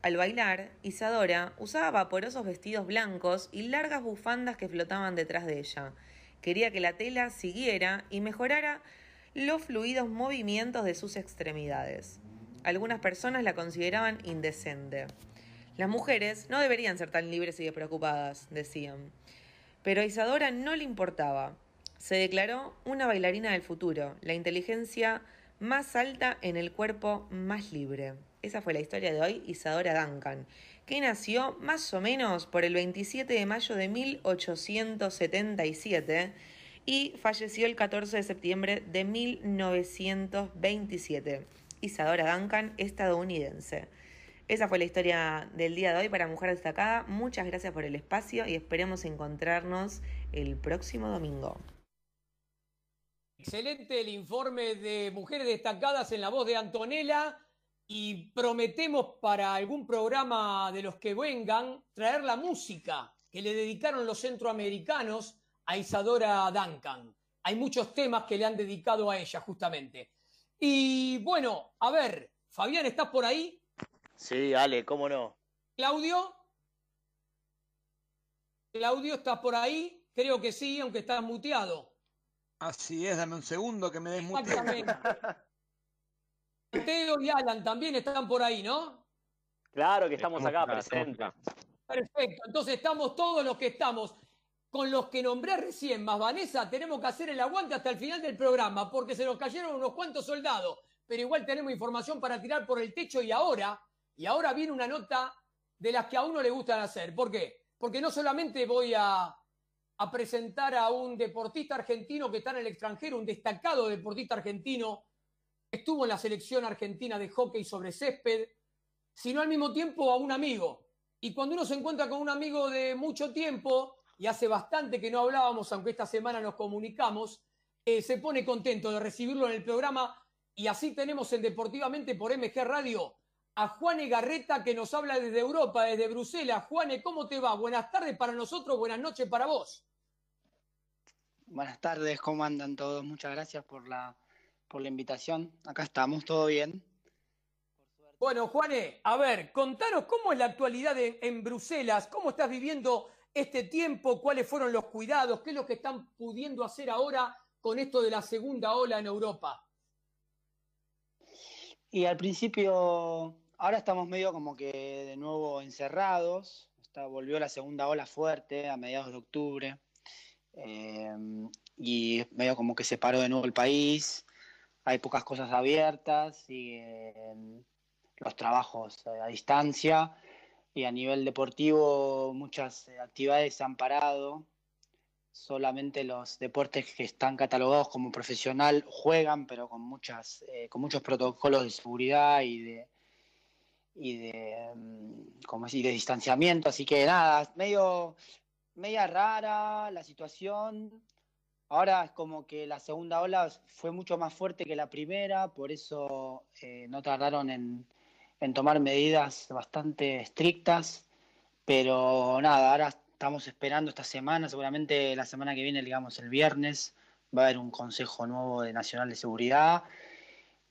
Al bailar, Isadora usaba vaporosos vestidos blancos y largas bufandas que flotaban detrás de ella. Quería que la tela siguiera y mejorara los fluidos movimientos de sus extremidades. Algunas personas la consideraban indecente. Las mujeres no deberían ser tan libres y despreocupadas, decían. Pero a Isadora no le importaba. Se declaró una bailarina del futuro, la inteligencia más alta en el cuerpo más libre. Esa fue la historia de hoy, Isadora Duncan, que nació más o menos por el 27 de mayo de 1877 y falleció el 14 de septiembre de 1927. Isadora Duncan, estadounidense. Esa fue la historia del día de hoy para Mujer Destacada. Muchas gracias por el espacio y esperemos encontrarnos el próximo domingo. Excelente el informe de mujeres destacadas en la voz de Antonella y prometemos para algún programa de los que vengan traer la música que le dedicaron los centroamericanos a Isadora Duncan. Hay muchos temas que le han dedicado a ella justamente. Y bueno, a ver, Fabián, ¿estás por ahí? Sí, Ale, ¿cómo no? Claudio. Claudio, ¿estás por ahí? Creo que sí, aunque estás muteado. Así es, dame un segundo que me des Exactamente. Mateo y Alan también están por ahí, ¿no? Claro que estamos acá presentes. Perfecto, entonces estamos todos los que estamos. Con los que nombré recién, más Vanessa, tenemos que hacer el aguante hasta el final del programa, porque se nos cayeron unos cuantos soldados, pero igual tenemos información para tirar por el techo y ahora, y ahora viene una nota de las que a uno le gustan hacer. ¿Por qué? Porque no solamente voy a, a presentar a un deportista argentino que está en el extranjero, un destacado deportista argentino, estuvo en la selección argentina de hockey sobre césped, sino al mismo tiempo a un amigo. Y cuando uno se encuentra con un amigo de mucho tiempo, y hace bastante que no hablábamos, aunque esta semana nos comunicamos, eh, se pone contento de recibirlo en el programa y así tenemos en Deportivamente por MG Radio a Juane Garreta que nos habla desde Europa, desde Bruselas. Juane, ¿cómo te va? Buenas tardes para nosotros, buenas noches para vos. Buenas tardes, ¿cómo andan todos? Muchas gracias por la, por la invitación. Acá estamos, todo bien. Bueno, Juane, a ver, contanos cómo es la actualidad en Bruselas, cómo estás viviendo este tiempo, cuáles fueron los cuidados, qué es lo que están pudiendo hacer ahora con esto de la segunda ola en Europa. Y al principio, ahora estamos medio como que de nuevo encerrados, Está, volvió la segunda ola fuerte a mediados de octubre, eh, y medio como que se paró de nuevo el país, hay pocas cosas abiertas, siguen los trabajos a distancia, y a nivel deportivo muchas eh, actividades se han parado. Solamente los deportes que están catalogados como profesional juegan, pero con, muchas, eh, con muchos protocolos de seguridad y de, y de, mm, como de distanciamiento. Así que nada, medio, media rara la situación. Ahora es como que la segunda ola fue mucho más fuerte que la primera, por eso eh, no tardaron en, en tomar medidas bastante estrictas, pero nada, ahora estamos esperando esta semana, seguramente la semana que viene, digamos el viernes, va a haber un Consejo Nuevo de Nacional de Seguridad.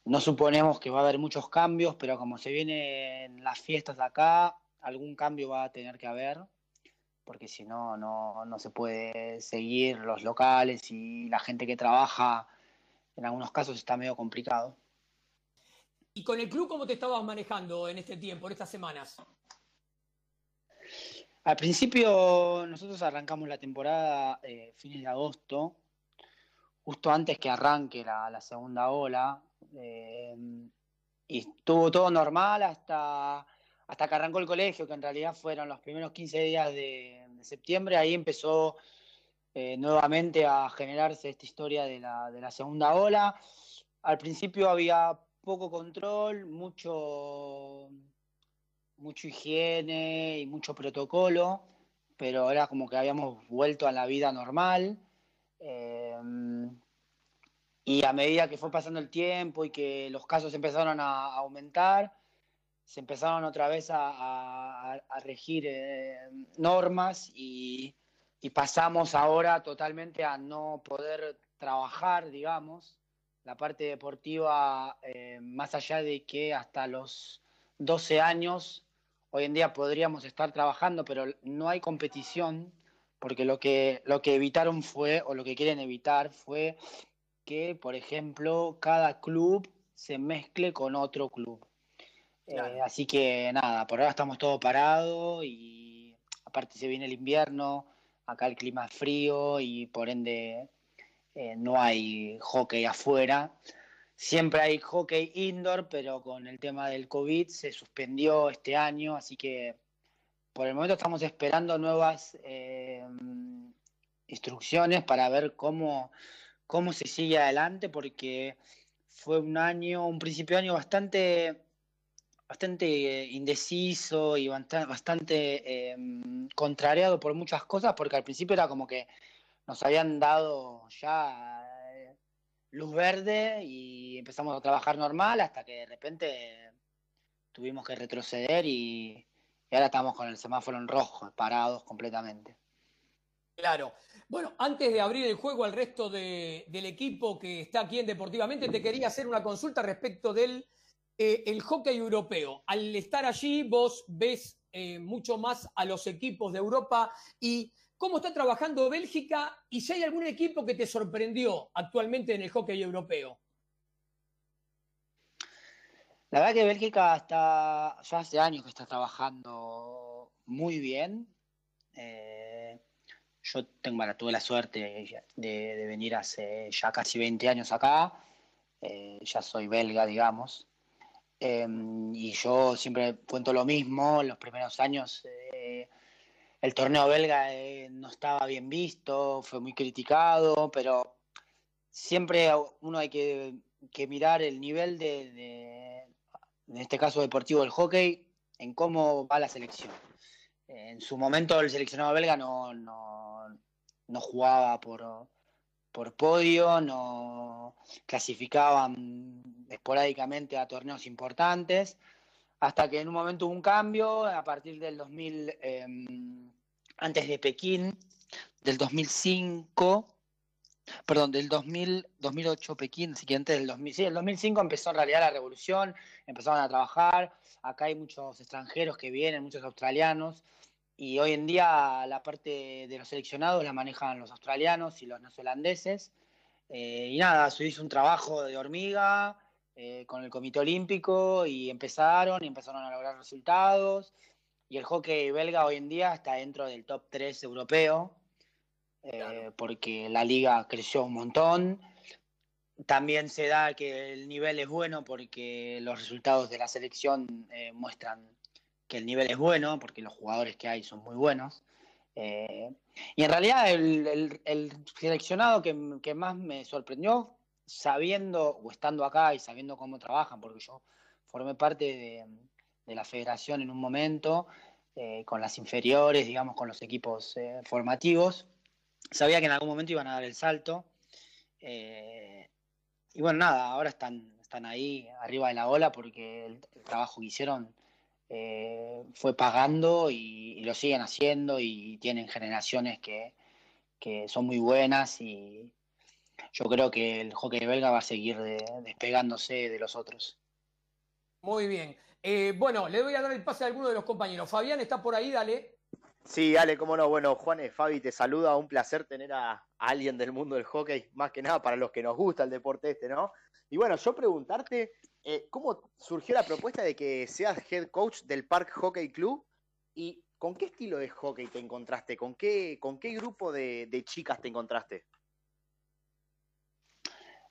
No suponemos que va a haber muchos cambios, pero como se vienen las fiestas de acá, algún cambio va a tener que haber, porque si no, no, no se puede seguir los locales y la gente que trabaja, en algunos casos está medio complicado. ¿Y con el club cómo te estabas manejando en este tiempo, en estas semanas? Al principio nosotros arrancamos la temporada eh, fines de agosto, justo antes que arranque la, segunda ola, eh, y estuvo todo normal hasta, hasta que arrancó el colegio, que en realidad fueron los primeros 15 días de, septiembre, ahí empezó eh, nuevamente a generarse esta historia de la, de la segunda ola. Al principio había poco control, mucho, mucho higiene y mucho protocolo, pero era como que habíamos vuelto a la vida normal. Em, y a medida que fue pasando el tiempo y que los casos empezaron a aumentar, se empezaron otra vez a, regir eh, normas y, y, pasamos ahora totalmente a no poder trabajar, digamos, la parte deportiva, eh, más allá de que hasta los 12 años, hoy en día podríamos estar trabajando, pero no hay competición, porque lo que, lo que evitaron fue, o lo que quieren evitar fue que, por ejemplo, cada club se mezcle con otro club. Eh, así que nada, por ahora estamos todos parados y aparte se viene el invierno, acá el clima es frío y por ende eh, no hay hockey afuera. Siempre hay hockey indoor, pero con el tema del COVID se suspendió este año, así que por el momento estamos esperando nuevas eh, instrucciones para ver cómo, cómo se sigue adelante, porque fue un año, un principio de año bastante bastante indeciso y bastante em, contrariado por muchas cosas, porque al principio era como que nos habían dado ya eh, luz verde y empezamos a trabajar normal hasta que de repente tuvimos que retroceder y, ahora estamos con el semáforo en rojo, parados completamente. Claro. Bueno, antes de abrir el juego al resto del equipo que está aquí en Deportivamente, te quería hacer una consulta respecto del eh, el hockey europeo. Al estar allí, vos ves eh, mucho más a los equipos de Europa y cómo está trabajando Bélgica y si hay algún equipo que te sorprendió actualmente en el hockey europeo. La verdad que Bélgica está, ya hace años que está trabajando muy bien. Eh, yo tengo, tuve la suerte de, venir hace ya casi 20 años acá. ya soy belga, digamos. Em, y yo siempre cuento lo mismo, los primeros años eh, el torneo belga eh, no estaba bien visto, fue muy criticado, pero siempre uno hay que, mirar el nivel de, en este caso deportivo del hockey, en cómo va la selección. En su momento el seleccionado belga no, no jugaba por, por podio, no clasificaban esporádicamente a torneos importantes, hasta que en un momento hubo un cambio a partir del 2000, em, antes de Pekín, del 2005, perdón, del 2000, 2008 Pekín, así que antes del 2000, sí, el 2005 empezó en realidad la revolución, empezaron a trabajar, acá hay muchos extranjeros que vienen, muchos australianos, y hoy en día la parte de los seleccionados la manejan los australianos y los neozelandeses. Eh, y nada, se un trabajo de hormiga eh, con el Comité Olímpico y empezaron y empezaron a lograr resultados. Y el hockey belga hoy en día está dentro del top 3 europeo, eh, porque la liga creció un montón. También se da que el nivel es bueno porque los resultados de la selección muestran que el nivel es bueno, porque los jugadores que hay son muy buenos. Eh, y en realidad el, seleccionado que, más me sorprendió, sabiendo o estando acá y sabiendo cómo trabajan, porque yo formé parte de, la federación en un momento, eh, con las inferiores, digamos, con los equipos eh, formativos, sabía que en algún momento iban a dar el salto. y bueno, nada, ahora están, están ahí arriba de la ola porque el trabajo que hicieron eh, fue pagando y, lo siguen haciendo y tienen generaciones que, son muy buenas y yo creo que el hockey belga va a seguir despegándose de los otros. Muy bien. Eh, bueno, le voy a dar el pase a alguno de los compañeros. Fabián está por ahí, dale. Sí, dale, cómo no. Bueno, Juanes, Fabi, te saluda. Un placer tener a, alguien del mundo del hockey, más que nada para los que nos gusta el deporte este, ¿no? Y bueno, yo preguntarte, eh, ¿cómo surgió la propuesta de que seas head coach del Park Hockey Club? ¿Y con qué estilo de hockey te encontraste? ¿Con qué, con qué grupo de, chicas te encontraste?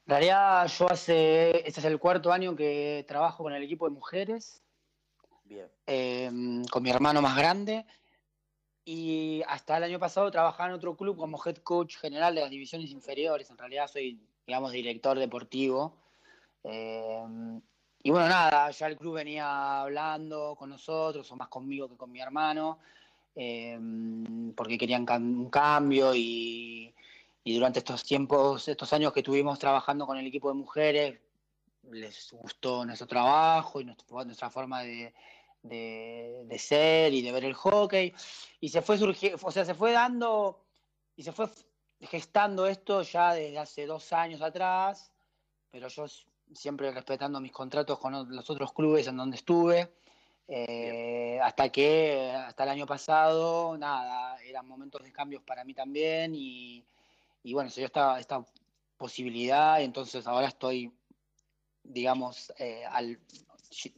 En realidad, yo hace, este es el cuarto año que trabajo con el equipo de mujeres. Bien. Em, con mi hermano más grande. Y hasta el año pasado trabajaba en otro club como head coach general de las divisiones inferiores. En realidad soy, digamos, director deportivo Em, y bueno, nada, ya el club venía hablando con nosotros, o más conmigo que con mi hermano, em, porque querían un cambio y, durante estos tiempos, estos años que estuvimos trabajando con el equipo de mujeres, les gustó nuestro trabajo y nuestra forma de, de, ser y de ver el hockey. Y se fue surgiendo, o sea, se fue dando y se fue gestando esto ya desde hace dos años atrás, pero yo siempre respetando mis contratos con los otros clubes en donde estuve. Eh, hasta que hasta el año pasado, nada, eran momentos de cambios para mí también y, bueno, se dio esta, esta posibilidad y entonces ahora estoy, digamos, eh, al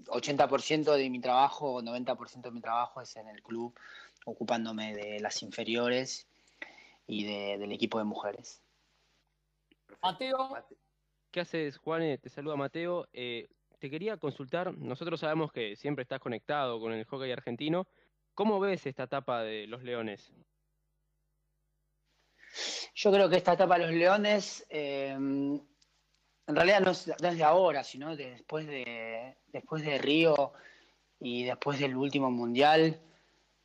80% de mi trabajo o 90% de mi trabajo es en el club, ocupándome de las inferiores y del equipo de mujeres. Mateo, ¿Qué haces, Juan? Te saluda Mateo. Eh, te quería consultar, nosotros sabemos que siempre estás conectado con el hockey argentino. ¿Cómo ves esta etapa de los Leones? Yo creo que esta etapa de los Leones, em, en realidad no es, de ahora, sino después, de, después de Río y después del último Mundial.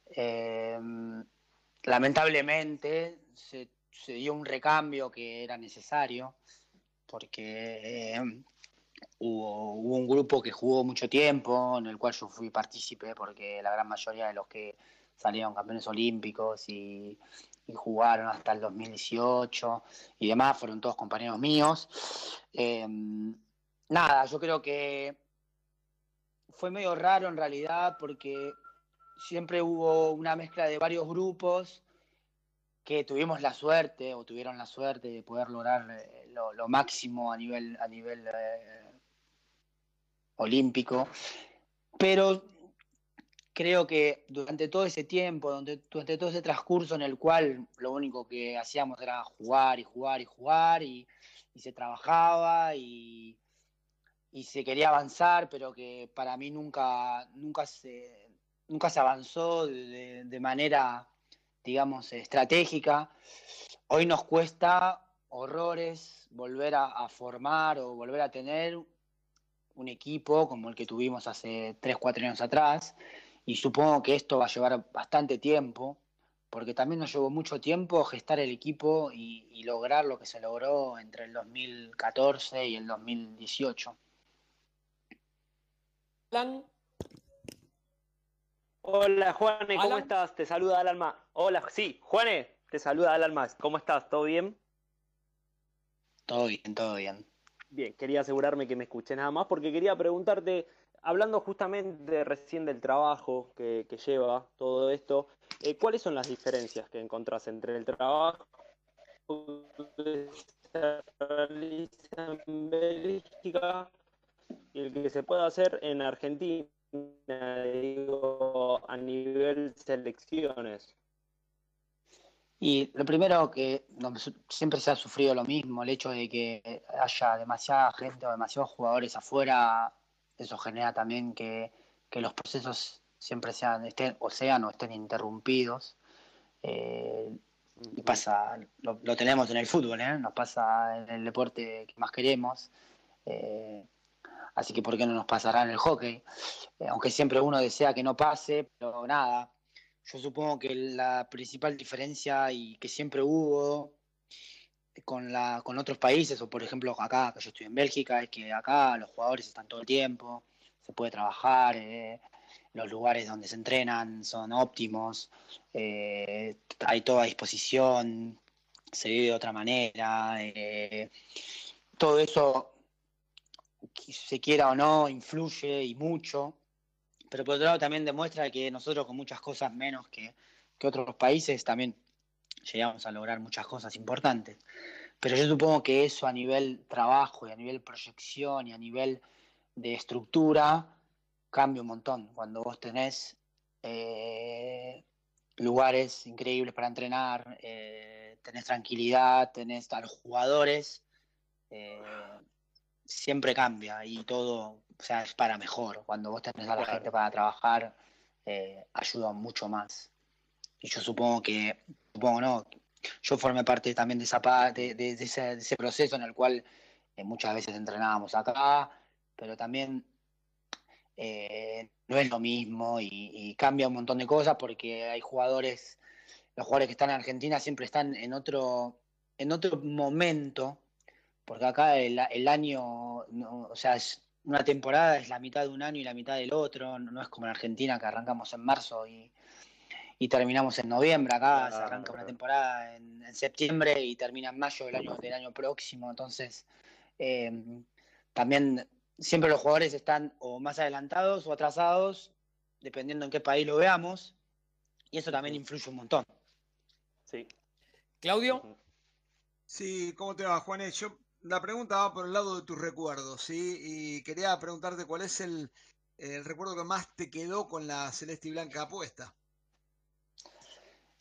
Em, lamentablemente se dio un recambio que era necesario porque eh, hubo, hubo, un grupo que jugó mucho tiempo, en el cual yo fui partícipe, porque la gran mayoría de los que salieron campeones olímpicos y, y jugaron hasta el 2018 y demás, fueron todos compañeros míos. Eh, nada, yo creo que fue medio raro en realidad porque siempre hubo una mezcla de varios grupos que tuvimos la suerte o tuvieron la suerte de poder lograr eh, lo, máximo a nivel, a nivel eh, olímpico. Pero creo que durante todo ese tiempo, durante, todo ese transcurso en el cual lo único que hacíamos era jugar y jugar y jugar y, se trabajaba y, se quería avanzar, pero que para mí nunca, nunca, se, nunca se avanzó de, manera, digamos, estratégica. Hoy nos cuesta horrores volver a, a formar o volver a tener un equipo como el que tuvimos hace 3, 4 años atrás y supongo que esto va a llevar bastante tiempo, porque también nos llevó mucho tiempo gestar el equipo y, y lograr lo que se logró entre el 2014 y el 2018. Plan. Hola Juane, ¿cómo Alan. estás? Te saluda Al Alma. Hola, sí, Juane, te saluda Al Alma. ¿Cómo estás? ¿Todo bien? Todo bien, todo bien. Bien, quería asegurarme que me escuché nada más porque quería preguntarte, hablando justamente recién del trabajo que, lleva todo esto, eh, ¿cuáles son las diferencias que encontrás entre el trabajo que se realiza en y el que se puede hacer en Argentina, digo, a nivel selecciones? Y lo primero que siempre se ha sufrido lo mismo, el hecho de que haya demasiada gente o demasiados jugadores afuera, eso genera también que, que los procesos siempre sean, estén, o sean o estén interrumpidos. Eh, pasa, lo, tenemos en el fútbol, ¿eh? nos pasa en el deporte que más queremos. Eh, así que ¿por qué no nos pasará en el hockey? Aunque siempre uno desea que no pase, pero nada, yo supongo que la principal diferencia y que siempre hubo con, la, con otros países, o por ejemplo acá, que yo estoy en Bélgica, es que acá los jugadores están todo el tiempo, se puede trabajar, eh, los lugares donde se entrenan son óptimos, eh, hay toda disposición, se vive de otra manera, eh, todo eso, se quiera o no, influye y mucho pero por otro lado también demuestra que nosotros con muchas cosas menos que, que, otros países también llegamos a lograr muchas cosas importantes. Pero yo supongo que eso a nivel trabajo y a nivel proyección y a nivel de estructura cambia un montón. Cuando vos tenés eh, lugares increíbles para entrenar, eh, tenés tranquilidad, tenés a los jugadores, eh, siempre cambia y todo o sea, es para mejor. Cuando vos tenés a la gente para trabajar, eh, ayuda mucho más. Y yo supongo que, supongo no, yo formé parte también de esa de, de, ese, proceso en el cual eh, muchas veces entrenábamos acá, pero también eh, no es lo mismo y, cambia un montón de cosas porque hay jugadores, los jugadores que están en Argentina siempre están en otro, en otro momento, porque acá el, el año, o sea, es, una temporada es la mitad de un año y la mitad del otro, no es como en Argentina que arrancamos en marzo y, y terminamos en noviembre, acá ah, se arranca una temporada en, en, septiembre y termina en mayo del año, del año próximo, entonces eh, también siempre los jugadores están o más adelantados o atrasados, dependiendo en qué país lo veamos, y eso también influye un montón. Sí. Claudio. Sí, ¿cómo te va, Juanes? Yo la pregunta va por el lado de tus recuerdos, ¿sí? Y quería preguntarte cuál es el, el, recuerdo que más te quedó con la celeste y blanca apuesta.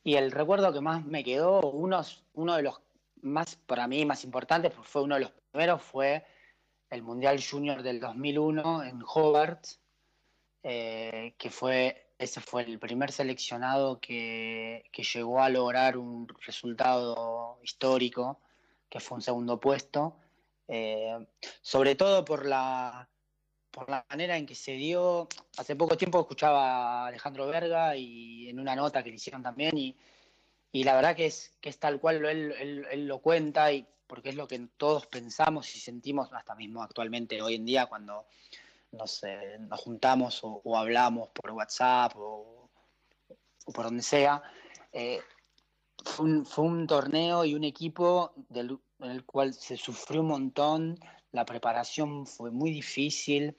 Y el recuerdo que más me quedó, uno, uno de los más, para mí, más importantes, fue uno de los primeros, fue el Mundial Junior del 2001 en Hobart, eh, que fue, ese fue el primer seleccionado que, que llegó a lograr un resultado histórico que fue un segundo puesto, eh, sobre todo por la, por la manera en que se dio. Hace poco tiempo escuchaba a Alejandro Verga y en una nota que le hicieron también, y, y la verdad que es, que es tal cual él, él, él, lo cuenta, y porque es lo que todos pensamos y sentimos hasta mismo actualmente hoy en día cuando nos, nos juntamos o, hablamos por WhatsApp o, por donde sea. Eh, fue, un, fue, un, torneo y un equipo del, en el cual se sufrió un montón, la preparación fue muy difícil,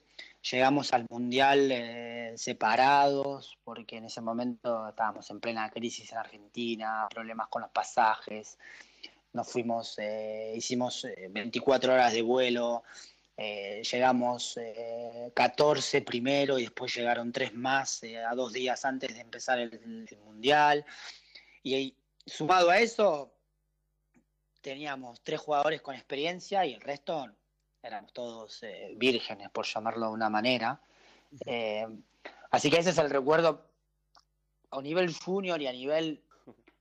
llegamos al Mundial eh, separados, porque en ese momento estábamos en plena crisis en Argentina, problemas con los pasajes, nos fuimos, eh, hicimos 24 horas de vuelo, eh, llegamos 14 eh, primero y después llegaron tres más eh, a dos días antes de empezar el, Mundial. Y, sumado a eso, teníamos tres jugadores con experiencia y el resto eran todos vírgenes, por llamarlo de una manera. así que ese es el recuerdo a nivel junior y a nivel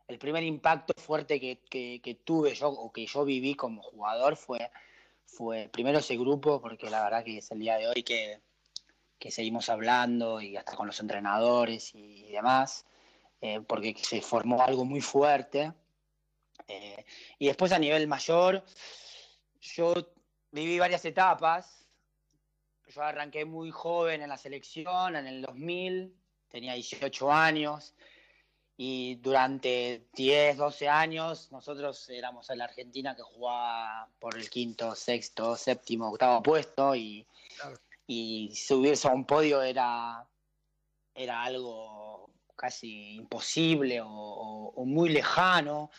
el primer impacto fuerte que, que, tuve yo o que yo viví como jugador fue fue primero ese grupo, porque la verdad que es el día de hoy que, seguimos hablando y hasta con los entrenadores y, demás, eh, porque se formó algo muy fuerte. Eh, y después a nivel mayor, yo viví varias etapas. Yo arranqué muy joven en la selección, en el 2000, tenía 18 años y durante 10, 12 años nosotros éramos la Argentina que jugaba por el quinto, sexto, séptimo, octavo puesto y, y subirse a un podio era, era algo casi imposible o, muy lejano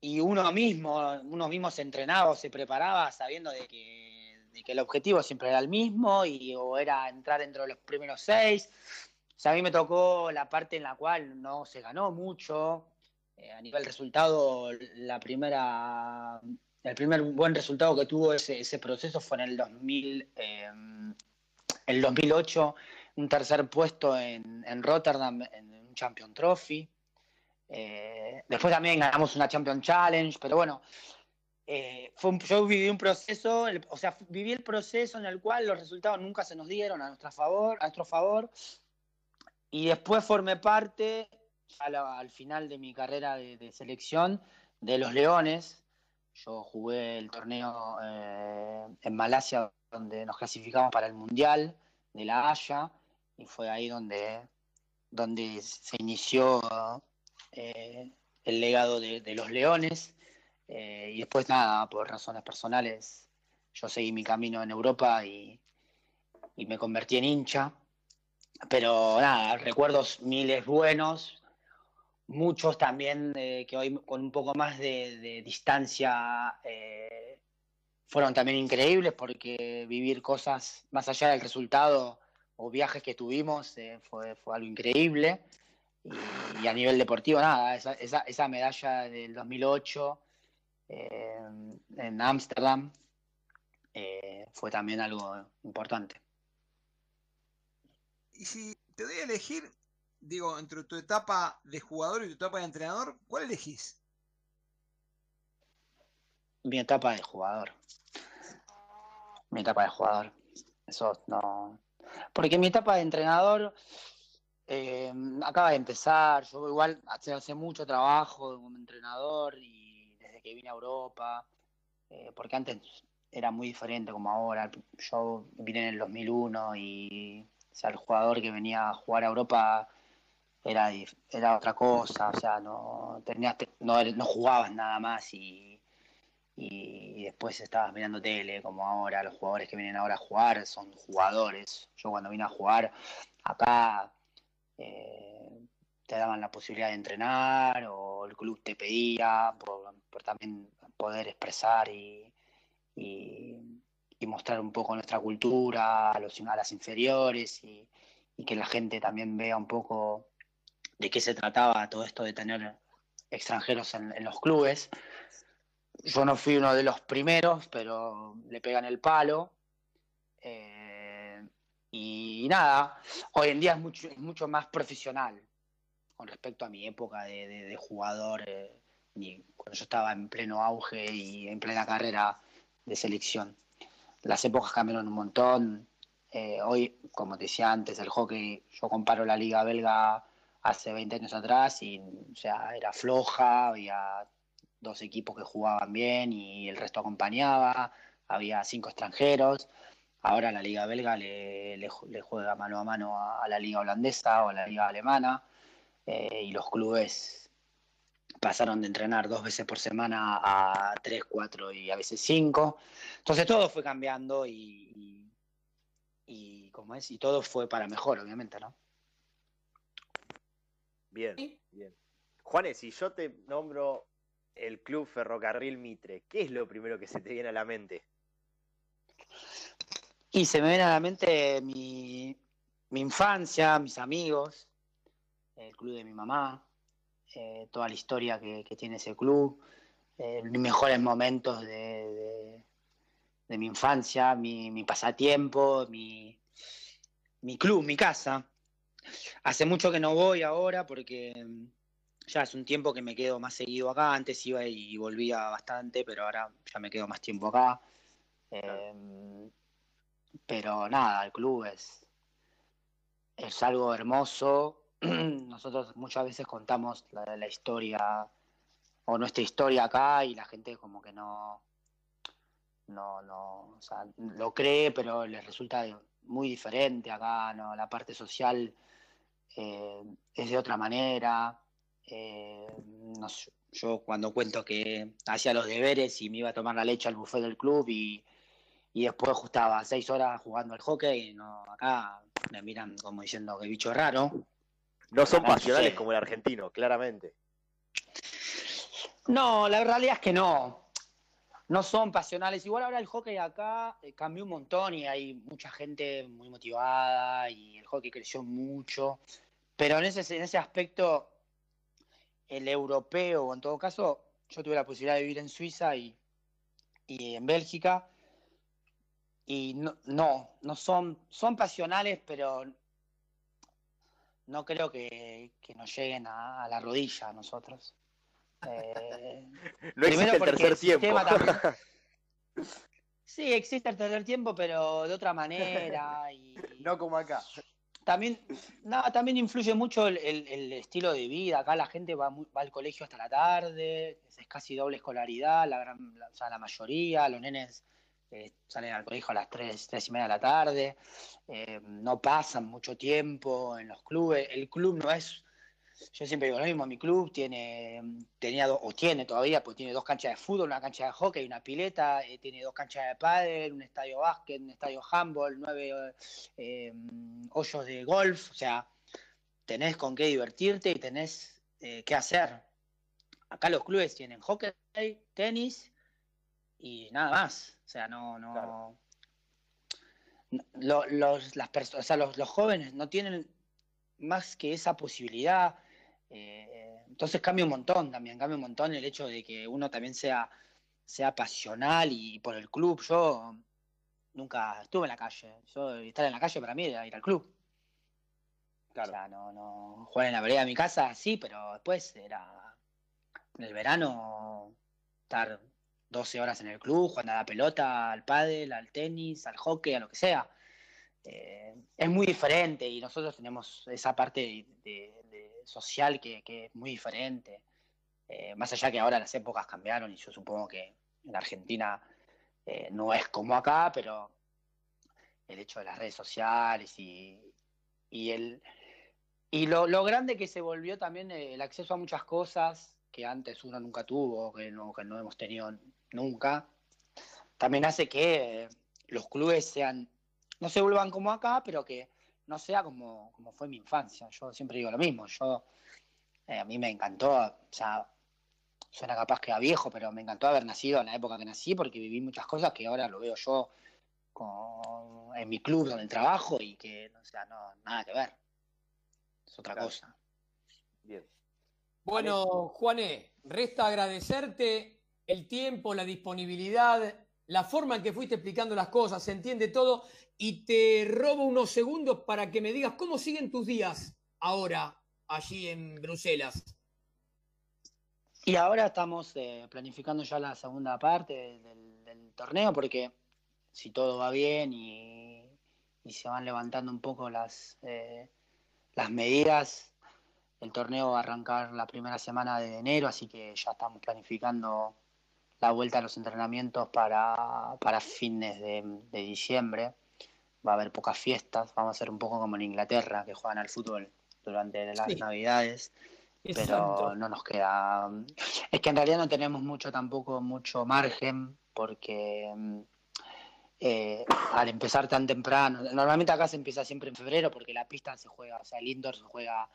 y uno mismo, uno mismo se entrenaba o se preparaba sabiendo de que, el objetivo siempre era el mismo y o era entrar dentro de los primeros seis o sea, a mí me tocó la parte en la cual no se ganó mucho. Eh, a nivel resultado, la primera, el primer buen resultado que tuvo ese, proceso fue en el 2000, eh, el 2008, un tercer puesto en, en Rotterdam en un Champion Trophy. Eh, después también ganamos una Champion Challenge, pero bueno, fue yo viví un proceso, o sea, viví el proceso en el cual los resultados nunca se nos dieron a, nuestra favor, a nuestro favor, y después formé parte, al, final de mi carrera de, selección, de los Leones. Yo jugué el torneo eh, en Malasia, donde nos clasificamos para el Mundial de la Haya, y fue ahí donde, donde se inició eh, el legado de, los Leones. Eh, y después, nada, por razones personales, yo seguí mi camino en Europa y, y me convertí en hincha pero nada, recuerdos miles buenos, muchos también que hoy con un poco más de, distancia eh, fueron también increíbles porque vivir cosas más allá del resultado o viajes que tuvimos fue, fue, algo increíble. Y, a nivel deportivo, nada, esa, esa, esa medalla del 2008 en Ámsterdam fue también algo importante. Y si te doy a elegir, digo, entre tu etapa de jugador y tu etapa de entrenador, ¿cuál elegís? Mi etapa de jugador. Mi etapa de jugador. Eso no. Porque mi etapa de entrenador eh, acaba de empezar. Yo igual hace, mucho trabajo como entrenador y desde que vine a Europa. Eh, porque antes era muy diferente como ahora. Yo vine en el 2001 y sea, el jugador que venía a jugar a Europa era, era otra cosa, o sea, no, tenías, no, no jugabas nada más y, y después estabas mirando tele, como ahora, los jugadores que vienen ahora a jugar son jugadores. Yo cuando vine a jugar acá te daban la posibilidad de entrenar o el club te pedía por, también poder expresar y, y mostrar un poco nuestra cultura a, los, a las inferiores y, que la gente también vea un poco de qué se trataba todo esto de tener extranjeros en, los clubes. Yo no fui uno de los primeros, pero le pegan el palo. Eh, y, nada, hoy en día es mucho, mucho más profesional con respecto a mi época de, jugador, eh, cuando yo estaba en pleno auge y en plena carrera de selección las épocas cambiaron un montón. Eh, hoy, como te decía antes, el hockey, yo comparo la liga belga hace 20 años atrás y o sea, era floja, había dos equipos que jugaban bien y el resto acompañaba, había cinco extranjeros. Ahora la liga belga le, le, juega mano a mano a, la liga holandesa o a la liga alemana eh, y los clubes pasaron de entrenar dos veces por semana a tres, cuatro y a veces cinco. Entonces todo fue cambiando y, y, como es, y todo fue para mejor, obviamente, ¿no? Bien, bien. Juanes, si yo te nombro el Club Ferrocarril Mitre, ¿qué es lo primero que se te viene a la mente? Y se me viene a la mente mi, infancia, mis amigos, el club de mi mamá, eh, toda la historia que, tiene ese club, eh, mis mejores momentos de, mi infancia, mi, pasatiempo, mi, mi, club, mi casa. Hace mucho que no voy ahora porque mm, ya es un tiempo que me quedo más seguido acá. Antes iba y volvía bastante, pero ahora ya me quedo más tiempo acá. Eh, pero nada, el club es, es algo hermoso. Nosotros muchas veces contamos la, historia o nuestra historia acá y la gente como que no, no, no, lo cree, pero les resulta muy diferente acá, ¿no? La parte social eh, es de otra manera. Eh, yo cuando cuento que hacía los deberes y me iba a tomar la leche al buffet del club y y después estaba seis horas jugando al hockey no, acá me miran como diciendo que bicho raro. No son pasionales como el argentino, claramente. No, la realidad es que no. No son pasionales. Igual ahora el hockey acá eh, cambió un montón y hay mucha gente muy motivada y el hockey creció mucho. Pero en ese, en ese aspecto, el europeo, o en todo caso, yo tuve la posibilidad de vivir en Suiza y, y en Bélgica y no, no, no son, son pasionales, pero no creo que, nos lleguen a, la rodilla a nosotros. Eh, no existe el tercer tiempo. sí, existe el tercer tiempo, pero de otra manera. Y... No como acá. También, no, también influye mucho el, estilo de vida. Acá la gente va, va, al colegio hasta la tarde, es casi doble escolaridad, la, gran, o sea, la mayoría, los nenes eh, salen al colegio a las 3, 3 y media de la tarde, eh, no pasan mucho tiempo en los clubes, el club no es, yo siempre digo lo mismo, mi club tiene, tenía o tiene todavía, pues tiene dos canchas de fútbol, una cancha de hockey, una pileta, eh, tiene dos canchas de pádel, un estadio básquet, un estadio handball, nueve hoyos de golf, o sea, tenés con qué divertirte y tenés qué hacer. Acá los clubes tienen hockey, tenis y nada más. O sea, no, no. los, las o sea, los, jóvenes no tienen más que esa posibilidad. Eh, entonces cambia un montón también, cambia un montón el hecho de que uno también sea, sea pasional y por el club. Yo nunca estuve en la calle. Yo estar en la calle para mí era ir al club. Claro. O sea, no, no. Jugar en la vereda de mi casa, sí, pero después era en el verano estar 12 horas en el club, jugando a la pelota, al pádel, al tenis, al hockey, a lo que sea. Eh, es muy diferente y nosotros tenemos esa parte de, social que, es muy diferente. Eh, más allá que ahora las épocas cambiaron y yo supongo que en Argentina eh, no es como acá, pero el hecho de las redes sociales y, el, y lo, lo, grande que se volvió también el acceso a muchas cosas que antes uno nunca tuvo, que no, que no hemos tenido nunca, también hace que los clubes sean, no se vuelvan como acá, pero que no sea como, como fue mi infancia. Yo siempre digo lo mismo, yo eh, a mí me encantó, o sea, suena capaz que a viejo, pero me encantó haber nacido en la época que nací porque viví muchas cosas que ahora lo veo yo en mi club donde trabajo y que, no sea, no, nada que ver. Es otra cosa. Bien. Bueno, Juané, resta agradecerte el tiempo, la disponibilidad, la forma en que fuiste explicando las cosas, se entiende todo y te robo unos segundos para que me digas cómo siguen tus días ahora allí en Bruselas. Y ahora estamos eh, planificando ya la segunda parte del, torneo porque si todo va bien y, se van levantando un poco las, eh, las medidas, el torneo va a arrancar la primera semana de enero, así que ya estamos planificando la vuelta a los entrenamientos para, para fines de, diciembre. Va a haber pocas fiestas, vamos a hacer un poco como en Inglaterra, que juegan al fútbol durante las navidades, pero no nos queda... Es que en realidad no tenemos mucho tampoco, mucho margen, porque eh, al empezar tan temprano, normalmente acá se empieza siempre en febrero, porque la pista se juega, o sea, el indoor se juega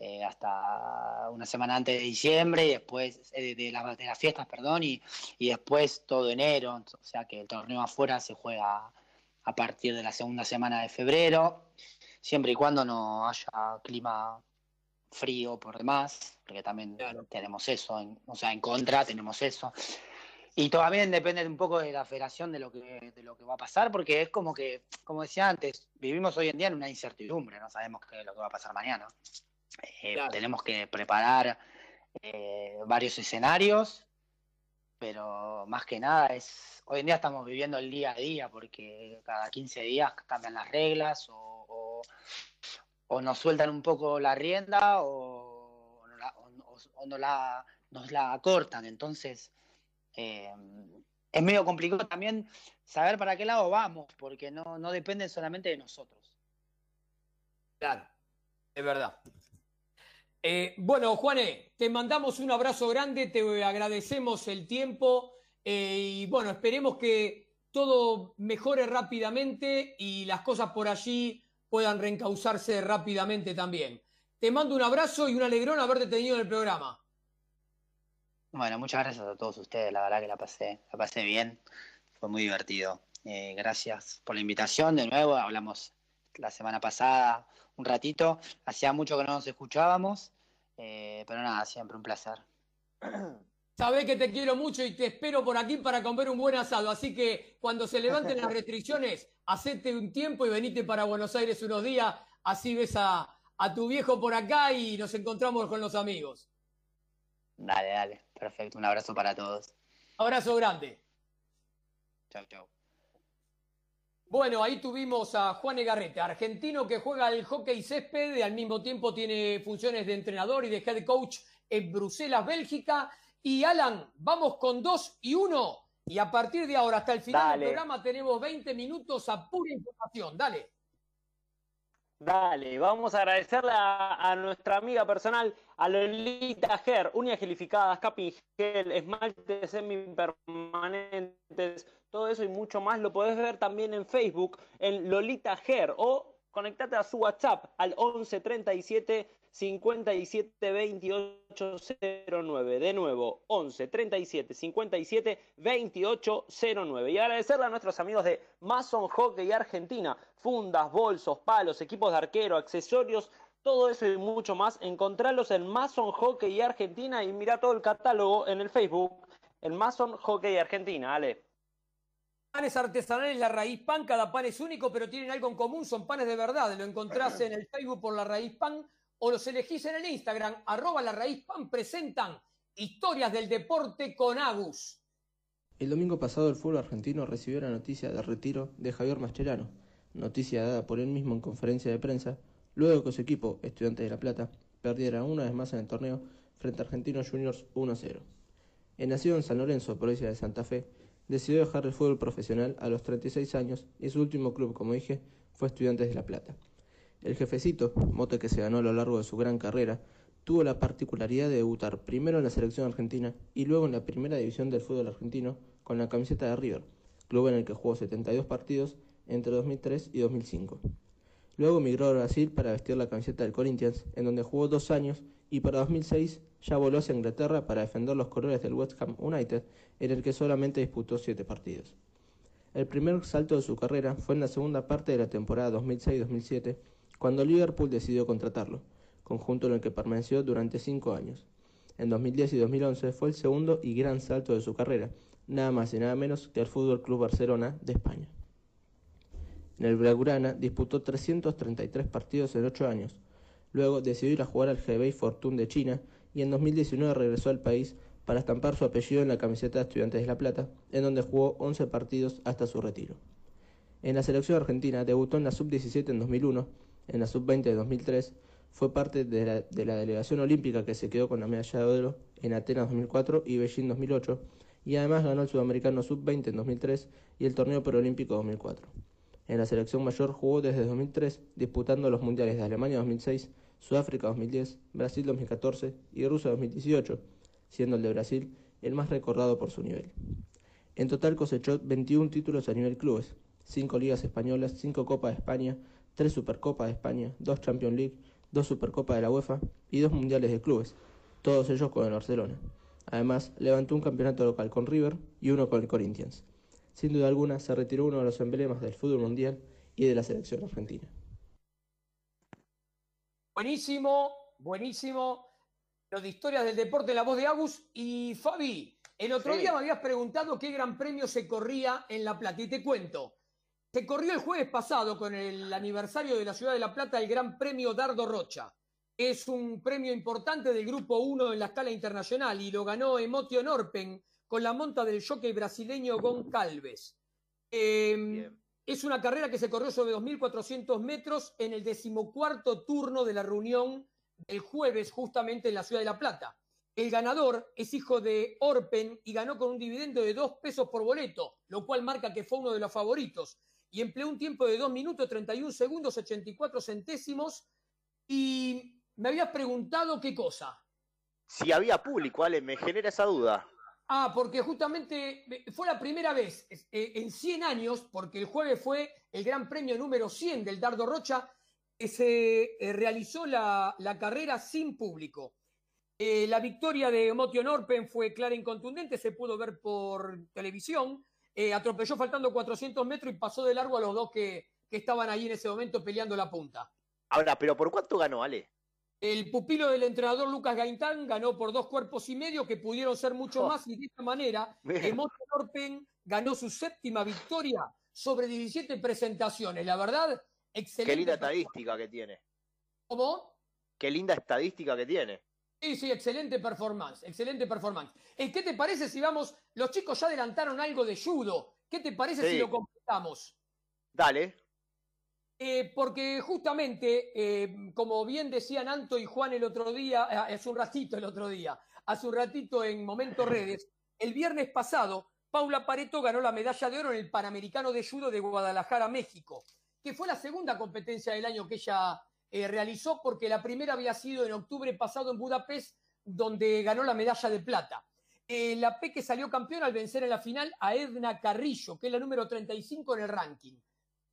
eh, hasta una semana antes de diciembre y después eh, de, las fiestas, perdón, y, después todo enero, o sea que el torneo afuera se juega a partir de la segunda semana de febrero, siempre y cuando no haya clima frío por demás, porque también tenemos eso, o sea, en contra tenemos eso. Y también depende un poco de la federación de lo que de lo que va a pasar, porque es como que, como decía antes, vivimos hoy en día en una incertidumbre, no sabemos qué es lo que va a pasar mañana. Eh, tenemos que preparar eh, varios escenarios, pero más que nada es, hoy en día estamos viviendo el día a día porque cada 15 días cambian las reglas o, o, nos sueltan un poco la rienda o, no la, nos la acortan. Entonces, eh, es medio complicado también saber para qué lado vamos, porque no, no depende solamente de nosotros. Claro, es verdad. Eh, bueno, Juane, te mandamos un abrazo grande, te agradecemos el tiempo eh, y bueno, esperemos que todo mejore rápidamente y las cosas por allí puedan reencauzarse rápidamente también. Te mando un abrazo y un alegrón haberte tenido en el programa. Bueno, muchas gracias a todos ustedes, la verdad que la pasé, la pasé bien, fue muy divertido. Eh, gracias por la invitación de nuevo, hablamos la semana pasada un ratito, hacía mucho que no nos escuchábamos eh, pero nada, siempre un placer. Sabés que te quiero mucho y te espero por aquí para comer un buen asado. Así que cuando se levanten las restricciones, hacete un tiempo y venite para Buenos Aires unos días. Así ves a, tu viejo por acá y nos encontramos con los amigos. Dale, dale. Perfecto. Un abrazo para todos. Abrazo grande. Chau, chau. Bueno, ahí tuvimos a Juan Egarrete, argentino que juega al hockey césped y al mismo tiempo tiene funciones de entrenador y de head coach en Bruselas, Bélgica. Y Alan, vamos con dos y uno. Y a partir de ahora hasta el final del programa tenemos 20 minutos a pura información. Dale. Dale, vamos a agradecerle a, nuestra amiga personal, a Lolita Ger, uñas gelificadas, capping gel, esmaltes semipermanentes, todo eso y mucho más lo podés ver también en Facebook, en Lolita Ger, o conectate a su WhatsApp al 11 37 57 28 09. De nuevo, 11 37 57 28 09. Y agradecerle a nuestros amigos de Mason Hockey Argentina, fundas, bolsos, palos, equipos de arquero, accesorios, todo eso y mucho más. Encontrarlos en Mason Hockey Argentina y mira todo el catálogo en el Facebook, en Mason Hockey Argentina. Ale. Panes artesanales La Raíz Pan, cada pan es único, pero tienen algo en común, son panes de verdad. Lo encontrás en el Facebook por La Raíz Pan o los elegís en el Instagram, arroba La Raíz Pan, presentan historias del deporte con Agus. El domingo pasado el fútbol argentino recibió la noticia del retiro de Javier Mascherano, noticia dada por él mismo en conferencia de prensa, luego que su equipo, Estudiantes de La Plata, perdiera una vez más en el torneo frente a Argentinos Juniors 1-0. El nacido en San Lorenzo, provincia de Santa Fe, Decidió dejar el fútbol profesional a los 36 años y su último club, como dije, fue Estudiantes de La Plata. El jefecito, mote que se ganó a lo largo de su gran carrera, tuvo la particularidad de debutar primero en la selección argentina y luego en la primera división del fútbol argentino con la camiseta de River, club en el que jugó 72 partidos entre 2003 y 2005. Luego migró a Brasil para vestir la camiseta del Corinthians, en donde jugó dos años y para 2006 ya voló hacia Inglaterra para defender los colores del West Ham United, en el que solamente disputó siete partidos. El primer salto de su carrera fue en la segunda parte de la temporada 2006-2007, cuando Liverpool decidió contratarlo, conjunto en el que permaneció durante cinco años. En 2010 y 2011 fue el segundo y gran salto de su carrera, nada más y nada menos que al Fútbol Club Barcelona de España. En el Blaugrana disputó 333 partidos en ocho años, Luego decidió ir a jugar al Hebei Fortune de China y en 2019 regresó al país para estampar su apellido en la camiseta de Estudiantes de La Plata, en donde jugó 11 partidos hasta su retiro. En la selección argentina debutó en la sub-17 en 2001, en la sub-20 de 2003, Fue parte de la, de la delegación olímpica que se quedó con la medalla de oro en Atenas 2004 y Beijing 2008 y además ganó el Sudamericano Sub-20 en 2003 y el Torneo Paralímpico 2004. En la selección mayor jugó desde 2003, disputando los mundiales de Alemania 2006, Sudáfrica 2010, Brasil 2014 y Rusia 2018, siendo el de Brasil el más recordado por su nivel. En total cosechó 21 títulos a nivel clubes, 5 ligas españolas, 5 Copas de España, 3 Supercopas de España, 2 Champions League, 2 Supercopas de la UEFA y 2 Mundiales de Clubes, todos ellos con el Barcelona. Además, levantó un campeonato local con River y uno con el Corinthians. Sin duda alguna, se retiró uno de los emblemas del fútbol mundial y de la selección argentina. Buenísimo, buenísimo. Lo de historias del deporte en la voz de Agus. Y Fabi, el otro Sí. día me habías preguntado qué gran premio se corría en La Plata. Y te cuento. Se corrió el jueves pasado con el aniversario de la ciudad de La Plata el Gran Premio Dardo Rocha. Es un premio importante del Grupo 1 en la escala internacional y lo ganó Emotion Orpen con la monta del jockey brasileño Goncalves. Eh, es una carrera que se corrió sobre 2.400 metros en el decimocuarto turno de la reunión del jueves justamente en la ciudad de La Plata. El ganador es hijo de Orpen y ganó con un dividendo de 2 pesos por boleto, lo cual marca que fue uno de los favoritos. Y empleó un tiempo de 2 minutos 31 segundos 84 centésimos. Y me habías preguntado qué cosa. Si había público, Ale, me genera esa duda. Ah, porque justamente eh, fue la primera vez eh, en 100 años, porque el jueves fue el Gran Premio número 100 del Dardo Rocha, que se eh, realizó la, la carrera sin público. Eh, la victoria de Motion Orpen fue clara y contundente, se pudo ver por televisión. Eh, atropelló faltando 400 metros y pasó de largo a los dos que, que estaban ahí en ese momento peleando la punta. Ahora, pero ¿por cuánto ganó, Ale? El pupilo del entrenador Lucas Gaintán ganó por dos cuerpos y medio que pudieron ser mucho Oh. más y de esta manera Bien. Emotion Orpen ganó su séptima victoria sobre 17 presentaciones. La verdad, excelente. Qué linda estadística que tiene. ¿Cómo? Qué linda estadística que tiene. Sí, sí, excelente performance, excelente performance. Eh, ¿Qué te parece si vamos? Los chicos ya adelantaron algo de judo. ¿Qué te parece Sí. si lo completamos? Dale. Eh, porque justamente, eh, como bien decían Anto y Juan el otro día, hace un ratito el otro día, hace un ratito en Momento Redes, el viernes pasado, Paula Pareto ganó la medalla de oro en el Panamericano de Judo de Guadalajara, México, que fue la segunda competencia del año que ella eh, realizó, porque la primera había sido en octubre pasado en Budapest, donde ganó la medalla de plata. Eh, la Peque salió campeona al vencer en la final a Edna Carrillo, que es la número 35 en el ranking.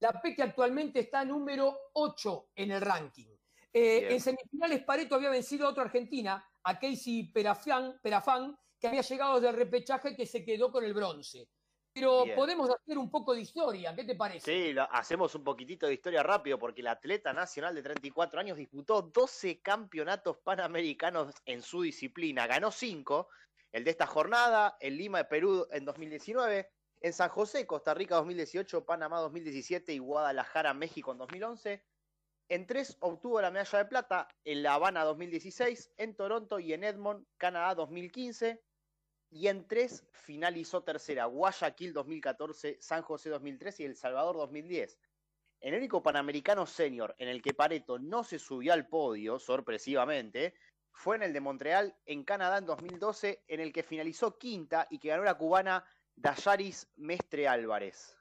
La Peque actualmente está número 8 en el ranking. Eh, en semifinales, Pareto había vencido a otra argentina, a Casey Perafán, Perafán, que había llegado del repechaje que se quedó con el bronce. Pero Bien. podemos hacer un poco de historia, ¿qué te parece? Sí, lo- hacemos un poquitito de historia rápido porque el atleta nacional de 34 años disputó 12 campeonatos panamericanos en su disciplina. Ganó 5, el de esta jornada, en Lima de Perú en 2019, en San José, Costa Rica 2018, Panamá 2017 y Guadalajara, México en 2011. En tres obtuvo la medalla de plata en La Habana 2016, en Toronto y en Edmond, Canadá 2015 y en tres finalizó tercera, Guayaquil 2014, San José 2013 y El Salvador 2010. El único panamericano senior en el que Pareto no se subió al podio, sorpresivamente, fue en el de Montreal, en Canadá en 2012, en el que finalizó quinta y que ganó la cubana Dayaris Mestre Álvarez.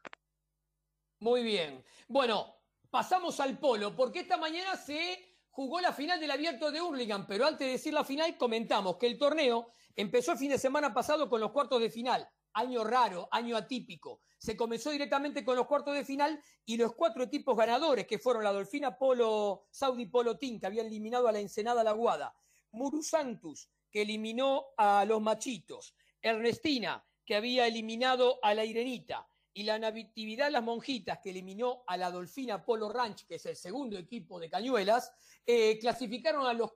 Muy bien. Bueno, pasamos al polo, porque esta mañana se jugó la final del abierto de Hurlingham, pero antes de decir la final, comentamos que el torneo empezó el fin de semana pasado con los cuartos de final. Año raro, año atípico. Se comenzó directamente con los cuartos de final y los cuatro equipos ganadores, que fueron la Dolfina Polo, Saudi Polo Team, que habían eliminado a la Ensenada La Guada, Muru Santos, que eliminó a los Machitos, Ernestina, que había eliminado a la Irenita, y la Natividad Las Monjitas, que eliminó a la Dolfina Polo Ranch, que es el segundo equipo de Cañuelas, eh, clasificaron a, los,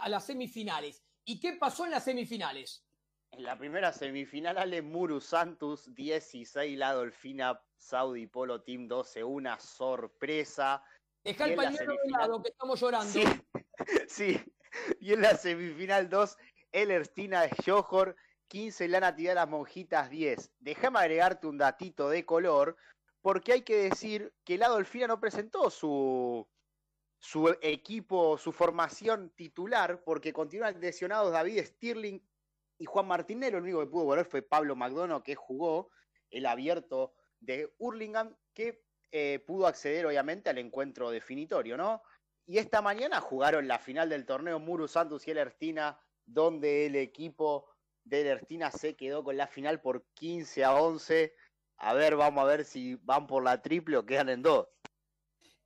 a las semifinales. ¿Y qué pasó en las semifinales? En la primera semifinal, Ale Muru Santos 16, la Dolfina Saudi Polo Team 12, una sorpresa. Deja el pañuelo de lado, que estamos llorando. Sí, sí. Y en la semifinal 2, el Erstina de Johor, 15, la Natividad de las Monjitas 10. Déjame agregarte un datito de color, porque hay que decir que la Dolfina no presentó su, su equipo, su formación titular, porque continúan lesionados David Stirling y Juan Martinero. El único que pudo volver fue Pablo McDonough, que jugó el abierto de Hurlingham, que eh, pudo acceder obviamente al encuentro definitorio, ¿no? Y esta mañana jugaron la final del torneo Muru Santos y el Ertina, donde el equipo de Ertina se quedó con la final por 15 a 11. A ver, vamos a ver si van por la triple o quedan en dos.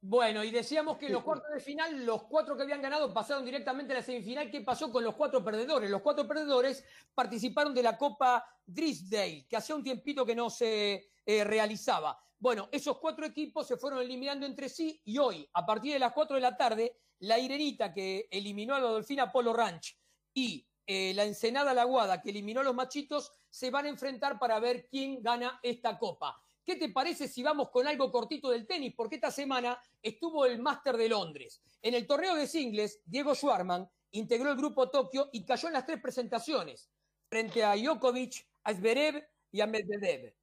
Bueno, y decíamos que en los cuartos de final, los cuatro que habían ganado pasaron directamente a la semifinal. ¿Qué pasó con los cuatro perdedores? Los cuatro perdedores participaron de la Copa Drisdale, que hacía un tiempito que no se eh, realizaba. Bueno, esos cuatro equipos se fueron eliminando entre sí y hoy, a partir de las cuatro de la tarde, la Irenita, que eliminó a la Dolfina Polo Ranch, y eh, la Ensenada Laguada, que eliminó a los Machitos, se van a enfrentar para ver quién gana esta Copa. ¿Qué te parece si vamos con algo cortito del tenis? Porque esta semana estuvo el Máster de Londres. En el torneo de singles, Diego Schwarman integró el grupo Tokio y cayó en las tres presentaciones, frente a Djokovic, a Zverev y a Medvedev.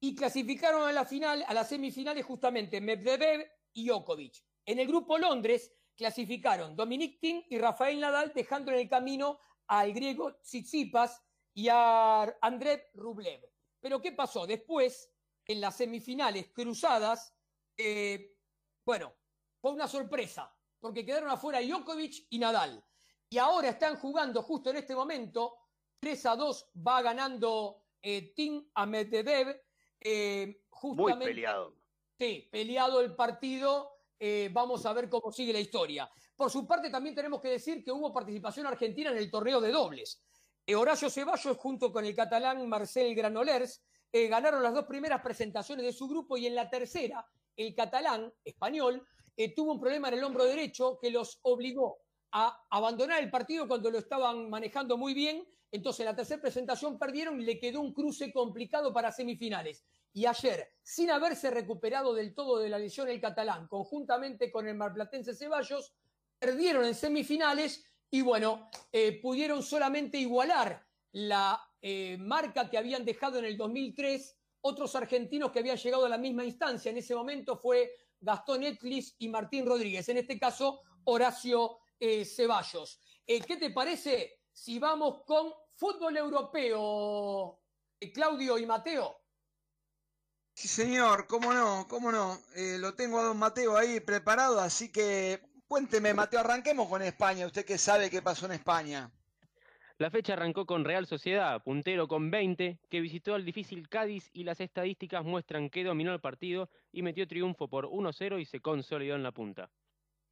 Y clasificaron a la final, a las semifinales justamente Medvedev y Djokovic. En el grupo Londres clasificaron Dominic Thiem y Rafael Nadal, dejando en el camino al griego Tsitsipas y a André Rublev. Pero ¿qué pasó? Después en las semifinales cruzadas, eh, bueno, fue una sorpresa, porque quedaron afuera Djokovic y Nadal. Y ahora están jugando justo en este momento, 3 a 2 va ganando eh, Tim a Medvedev. Eh, Muy peleado. Sí, peleado el partido. Eh, vamos a ver cómo sigue la historia. Por su parte, también tenemos que decir que hubo participación argentina en el torneo de dobles. Horacio Ceballos junto con el catalán Marcel Granolers eh, ganaron las dos primeras presentaciones de su grupo y en la tercera, el catalán español eh, tuvo un problema en el hombro derecho que los obligó a abandonar el partido cuando lo estaban manejando muy bien. Entonces, en la tercera presentación perdieron y le quedó un cruce complicado para semifinales. Y ayer, sin haberse recuperado del todo de la lesión el catalán, conjuntamente con el marplatense Ceballos, perdieron en semifinales y bueno, eh, pudieron solamente igualar la eh, marca que habían dejado en el 2003 otros argentinos que habían llegado a la misma instancia. En ese momento fue Gastón Etlis y Martín Rodríguez, en este caso Horacio eh, Ceballos. Eh, ¿Qué te parece si vamos con fútbol europeo, Claudio y Mateo? Sí, señor, cómo no, cómo no. lo tengo a don Mateo ahí preparado, así que cuénteme, Mateo, arranquemos con España. Usted que sabe qué pasó en España. La fecha arrancó con Real Sociedad, puntero con 20, que visitó al difícil Cádiz y las estadísticas muestran que dominó el partido y metió triunfo por 1-0 y se consolidó en la punta.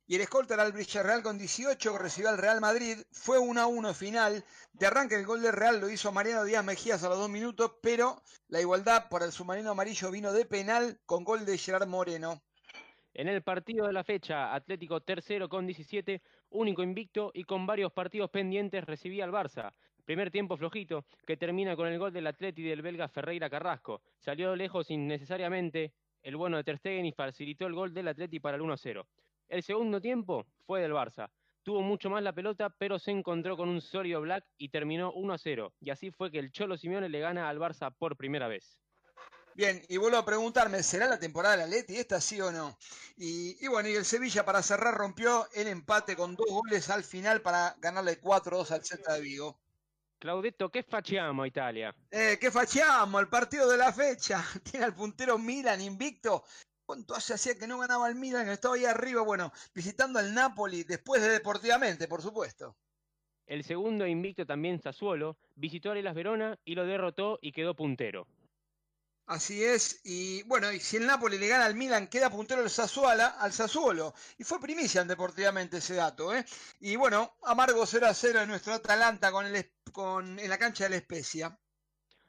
Y el escolta era el Villarreal con 18 que recibió al Real Madrid. Fue 1-1 final. De arranque el gol del Real lo hizo Mariano Díaz Mejías a los dos minutos, pero la igualdad por el submarino amarillo vino de penal con gol de Gerard Moreno. En el partido de la fecha, Atlético tercero con 17, único invicto y con varios partidos pendientes recibía al Barça. Primer tiempo flojito, que termina con el gol del Atleti del belga Ferreira Carrasco. Salió lejos innecesariamente el bueno de Ter Stegen y facilitó el gol del Atleti para el 1-0. El segundo tiempo fue del Barça. Tuvo mucho más la pelota, pero se encontró con un sólido Black y terminó 1-0. Y así fue que el Cholo Simeone le gana al Barça por primera vez. Bien, y vuelvo a preguntarme, ¿será la temporada de la Leti esta sí o no? Y, bueno, y el Sevilla para cerrar rompió el empate con dos goles al final para ganarle 4-2 al Celta de Vigo. Claudetto, ¿qué facciamo Italia? Eh, ¿Qué facciamo? El partido de la fecha. Tiene al puntero Milan invicto. ¿Cuánto hace hacía que no ganaba el Milan? Estaba ahí arriba, bueno, visitando al Napoli después de Deportivamente, por supuesto. El segundo invicto también Sassuolo visitó a Las Verona y lo derrotó y quedó puntero. Así es, y bueno, y si el Napoli le gana al Milan, queda puntero el Sassuolo, al Sassuolo. Y fue primicia deportivamente ese dato, ¿eh? Y bueno, amargo 0 a 0 en nuestro Atalanta con el, con, en la cancha de la Especia.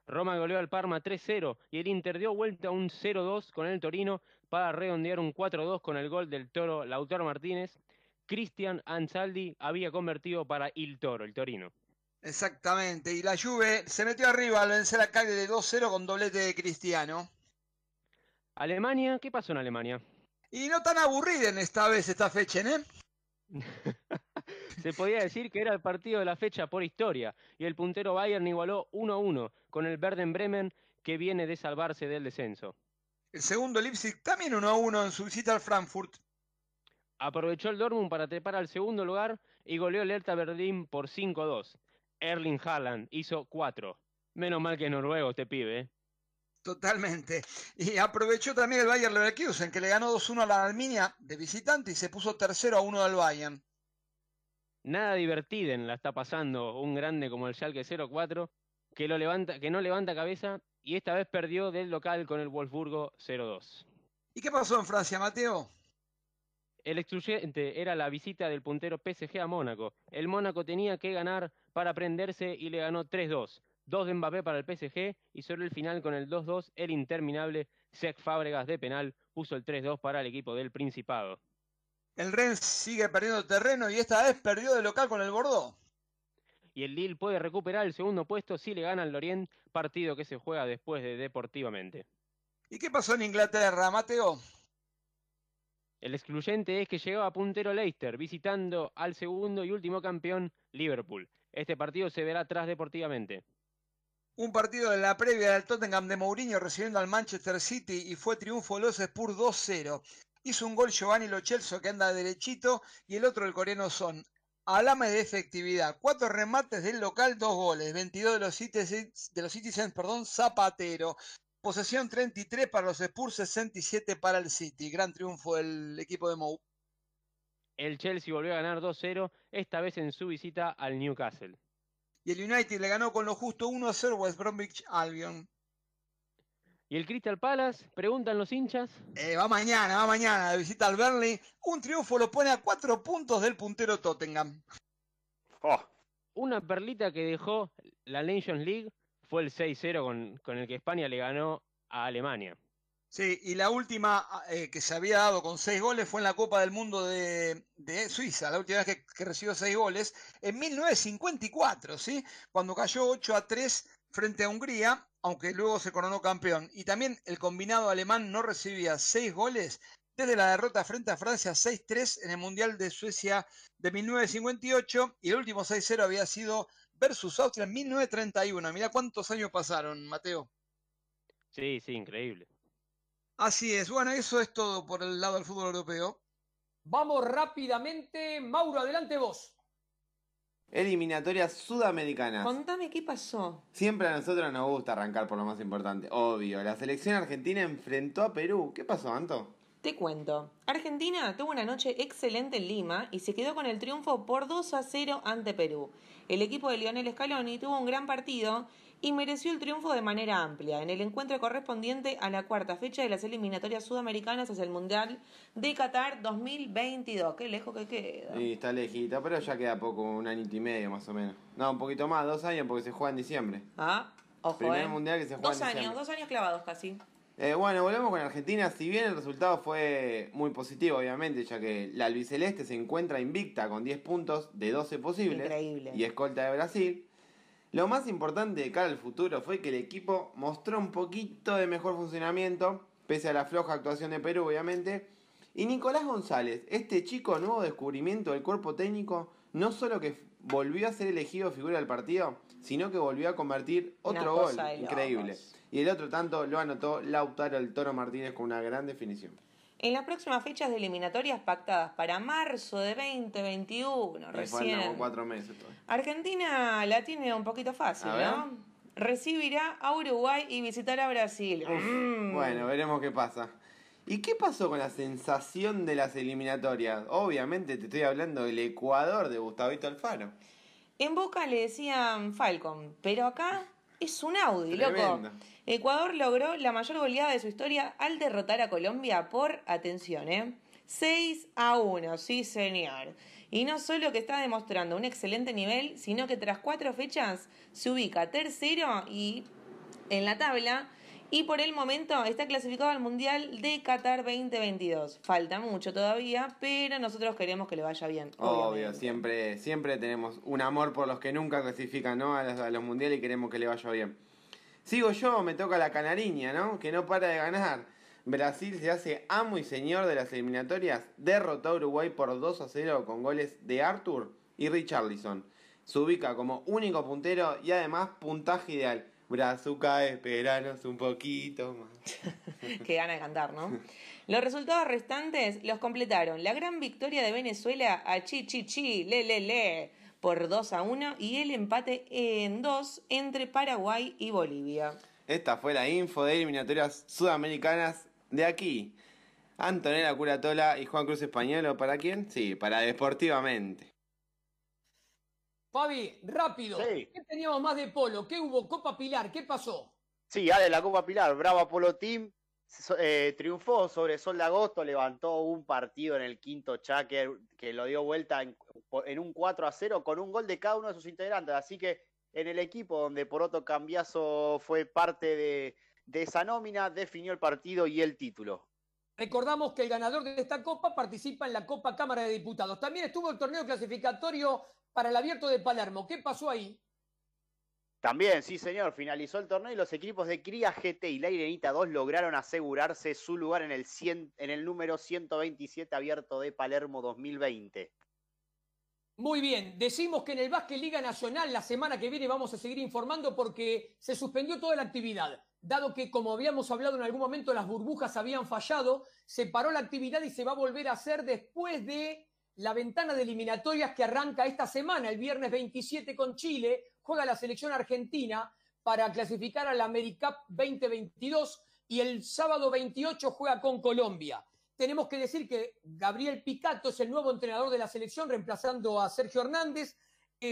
Roma goleó al Parma 3-0 y el Inter dio vuelta a un 0-2 con el Torino para redondear un 4-2 con el gol del Toro Lautaro Martínez. Cristian Ansaldi había convertido para Il Toro, el Torino. Exactamente, y la Juve se metió arriba al vencer a Cagliari de 2-0 con doblete de Cristiano. Alemania, ¿qué pasó en Alemania? Y no tan aburrida en esta vez esta fecha, ¿eh? se podía decir que era el partido de la fecha por historia, y el puntero Bayern igualó 1-1 con el Verden Bremen que viene de salvarse del descenso. El segundo Leipzig también 1-1 en su visita al Frankfurt. Aprovechó el Dortmund para trepar al segundo lugar y goleó el Hertha Berlín por 5-2. Erling Haaland hizo 4. Menos mal que es noruego este pibe. ¿eh? Totalmente. Y aprovechó también el Bayern Leverkusen, que le ganó 2-1 a la Arminia de visitante y se puso tercero a 1 al Bayern. Nada divertido la está pasando un grande como el Schalke 04, que, lo levanta, que no levanta cabeza y esta vez perdió del local con el Wolfsburgo 0-2. ¿Y qué pasó en Francia, Mateo? El excluyente era la visita del puntero PSG a Mónaco. El Mónaco tenía que ganar para prenderse y le ganó 3-2. Dos de Mbappé para el PSG y sobre el final con el 2-2 el interminable Sec Fábregas de penal puso el 3-2 para el equipo del Principado. El Rennes sigue perdiendo terreno y esta vez perdió de local con el Bordeaux. Y el Lille puede recuperar el segundo puesto si le gana al Lorient, partido que se juega después de Deportivamente. ¿Y qué pasó en Inglaterra, Mateo? El excluyente es que llegaba puntero Leicester, visitando al segundo y último campeón Liverpool. Este partido se verá tras Deportivamente. Un partido de la previa del Tottenham de Mourinho recibiendo al Manchester City y fue triunfo de los Spurs 2-0. Hizo un gol Giovanni Lo que anda derechito y el otro el coreano Son. Alame de efectividad. Cuatro remates del local, dos goles. 22 de los Citizens, de los Citizens perdón, Zapatero. Posesión 33 para los Spurs, 67 para el City. Gran triunfo del equipo de Mou. El Chelsea volvió a ganar 2-0, esta vez en su visita al Newcastle. Y el United le ganó con lo justo 1-0 West Bromwich Albion. ¿Y el Crystal Palace? Preguntan los hinchas. Eh, va mañana, va mañana de visita al Burnley. Un triunfo lo pone a cuatro puntos del puntero Tottenham. Oh. Una perlita que dejó la Nations League fue el 6-0 con, con, el que España le ganó a Alemania. Sí, y la última eh, que se había dado con seis goles fue en la Copa del Mundo de, Suiza, la última vez que, recibió seis goles, en 1954, ¿sí? Cuando cayó 8 a 3 frente a Hungría aunque luego se coronó campeón. Y también el combinado alemán no recibía seis goles desde la derrota frente a Francia 6-3 en el Mundial de Suecia de 1958 y el último 6-0 había sido versus Austria en 1931. Mira cuántos años pasaron, Mateo. Sí, sí, increíble. Así es. Bueno, eso es todo por el lado del fútbol europeo. Vamos rápidamente. Mauro, adelante vos. Eliminatorias sudamericanas. Contame qué pasó. Siempre a nosotros nos gusta arrancar por lo más importante. Obvio, la selección argentina enfrentó a Perú. ¿Qué pasó, Anto? Te cuento. Argentina tuvo una noche excelente en Lima y se quedó con el triunfo por 2 a 0 ante Perú. El equipo de Lionel Scaloni tuvo un gran partido y mereció el triunfo de manera amplia en el encuentro correspondiente a la cuarta fecha de las eliminatorias sudamericanas hacia el Mundial de Qatar 2022. Qué lejos que queda. Sí, está lejito, pero ya queda poco, un año y medio más o menos. No, un poquito más, dos años porque se juega en diciembre. Ah, ojo, Primer eh. mundial que se juega Dos en años, diciembre. dos años clavados casi. Eh, bueno, volvemos con Argentina. Si bien el resultado fue muy positivo, obviamente, ya que la albiceleste se encuentra invicta con 10 puntos de 12 posibles Increíble. y escolta de Brasil. Lo más importante de cara al futuro fue que el equipo mostró un poquito de mejor funcionamiento, pese a la floja actuación de Perú, obviamente. Y Nicolás González, este chico nuevo descubrimiento del cuerpo técnico, no solo que volvió a ser elegido figura del partido, sino que volvió a convertir otro gol. Increíble. Y el otro tanto lo anotó Lautaro el Toro Martínez con una gran definición. En las próximas fechas de eliminatorias pactadas para marzo de 2021, Me faltan recién. cuatro meses todavía. Argentina la tiene un poquito fácil. ¿no? Recibirá a Uruguay y visitará Brasil. Mm. Bueno, veremos qué pasa. ¿Y qué pasó con la sensación de las eliminatorias? Obviamente te estoy hablando del Ecuador de Gustavito Alfaro. En Boca le decían Falcon, pero acá es un Audi, loco. Ecuador logró la mayor goleada de su historia al derrotar a Colombia por, atención, ¿eh? 6 a 1, sí señor. Y no solo que está demostrando un excelente nivel, sino que tras cuatro fechas se ubica tercero y en la tabla y por el momento está clasificado al Mundial de Qatar 2022. Falta mucho todavía, pero nosotros queremos que le vaya bien. Obvio, siempre, siempre tenemos un amor por los que nunca clasifican ¿no? a, los, a los mundiales y queremos que le vaya bien. Sigo yo, me toca la canariña, ¿no? Que no para de ganar. Brasil se hace amo y señor de las eliminatorias, derrotó a Uruguay por 2 a 0 con goles de Arthur y Richarlison. Se ubica como único puntero y además puntaje ideal. Brazuca, esperanos un poquito más. Qué gana de cantar, ¿no? Los resultados restantes los completaron la gran victoria de Venezuela a Chi Chi Chi, le le le, por 2 a 1 y el empate en 2 entre Paraguay y Bolivia. Esta fue la info de eliminatorias sudamericanas de aquí. Antonella Curatola y Juan Cruz Españolo, ¿para quién? Sí, para Deportivamente. Fabi, rápido. ¿Qué teníamos más de polo? ¿Qué hubo? Copa Pilar, ¿qué pasó? Sí, Ale, la Copa Pilar, Brava Polo Team, eh, triunfó sobre Sol de Agosto, levantó un partido en el quinto Chaker que lo dio vuelta en, un 4 a 0 con un gol de cada uno de sus integrantes. Así que en el equipo donde Poroto Cambiazo fue parte de esa nómina, definió el partido y el título. Recordamos que el ganador de esta copa participa en la Copa Cámara de Diputados. También estuvo el torneo clasificatorio para el Abierto de Palermo. ¿Qué pasó ahí? También, sí señor, finalizó el torneo y los equipos de Cría GT y La Irenita 2 lograron asegurarse su lugar en el, en el número 127 abierto de Palermo 2020. Muy bien, decimos que en el Básquet Liga Nacional la semana que viene vamos a seguir informando porque se suspendió toda la actividad. Dado que, como habíamos hablado en algún momento, las burbujas habían fallado, se paró la actividad y se va a volver a hacer después de la ventana de eliminatorias que arranca esta semana, el viernes 27 con Chile, juega la selección argentina para clasificar al AmeriCup 2022 y el sábado 28 juega con Colombia. Tenemos que decir que Gabriel Picato es el nuevo entrenador de la selección, reemplazando a Sergio Hernández,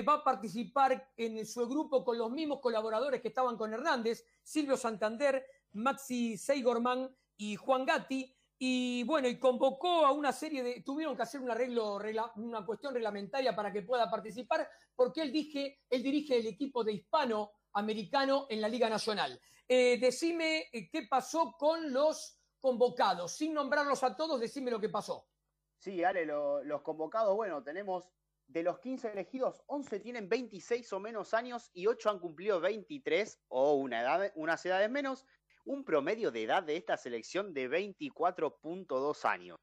va a participar en su grupo con los mismos colaboradores que estaban con Hernández, Silvio Santander, Maxi Seigorman y Juan Gatti. Y bueno, y convocó a una serie de. Tuvieron que hacer un arreglo, una cuestión reglamentaria para que pueda participar, porque él, dije, él dirige el equipo de hispano-americano en la Liga Nacional. Eh, decime eh, qué pasó con los convocados. Sin nombrarlos a todos, decime lo que pasó. Sí, Ale, los convocados, bueno, tenemos de los 15 elegidos, 11 tienen 26 o menos años y 8 han cumplido 23 o una edad, unas edades menos, un promedio de edad de esta selección de 24.2 años.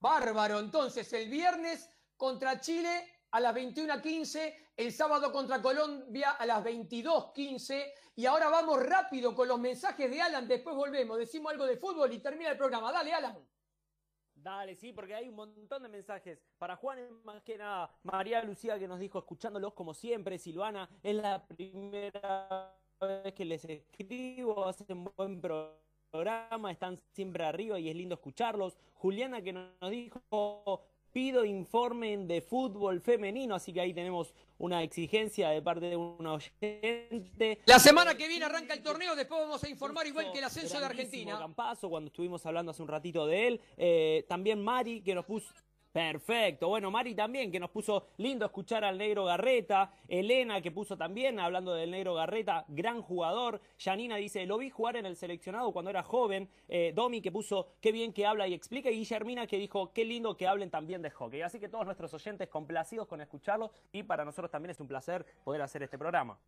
Bárbaro, entonces el viernes contra Chile a las 21.15, el sábado contra Colombia a las 22.15 y ahora vamos rápido con los mensajes de Alan, después volvemos, decimos algo de fútbol y termina el programa. Dale, Alan. Dale, sí, porque hay un montón de mensajes. Para Juan, más que nada, María Lucía que nos dijo, escuchándolos como siempre, Silvana, es la primera vez que les escribo, hacen buen programa, están siempre arriba y es lindo escucharlos. Juliana que nos dijo, pido informen de fútbol femenino, así que ahí tenemos una exigencia de parte de un oyente. La semana que viene arranca el torneo, después vamos a informar igual que el ascenso de Argentina. Campazo, cuando estuvimos hablando hace un ratito de él. Eh, también Mari, que nos puso Perfecto. Bueno, Mari también, que nos puso lindo escuchar al negro Garreta. Elena, que puso también, hablando del negro Garreta, gran jugador. Janina dice, lo vi jugar en el seleccionado cuando era joven. Eh, Domi, que puso, qué bien que habla y explica. Y Guillermina, que dijo, qué lindo que hablen también de hockey. Así que todos nuestros oyentes complacidos con escucharlo. Y para nosotros también es un placer poder hacer este programa.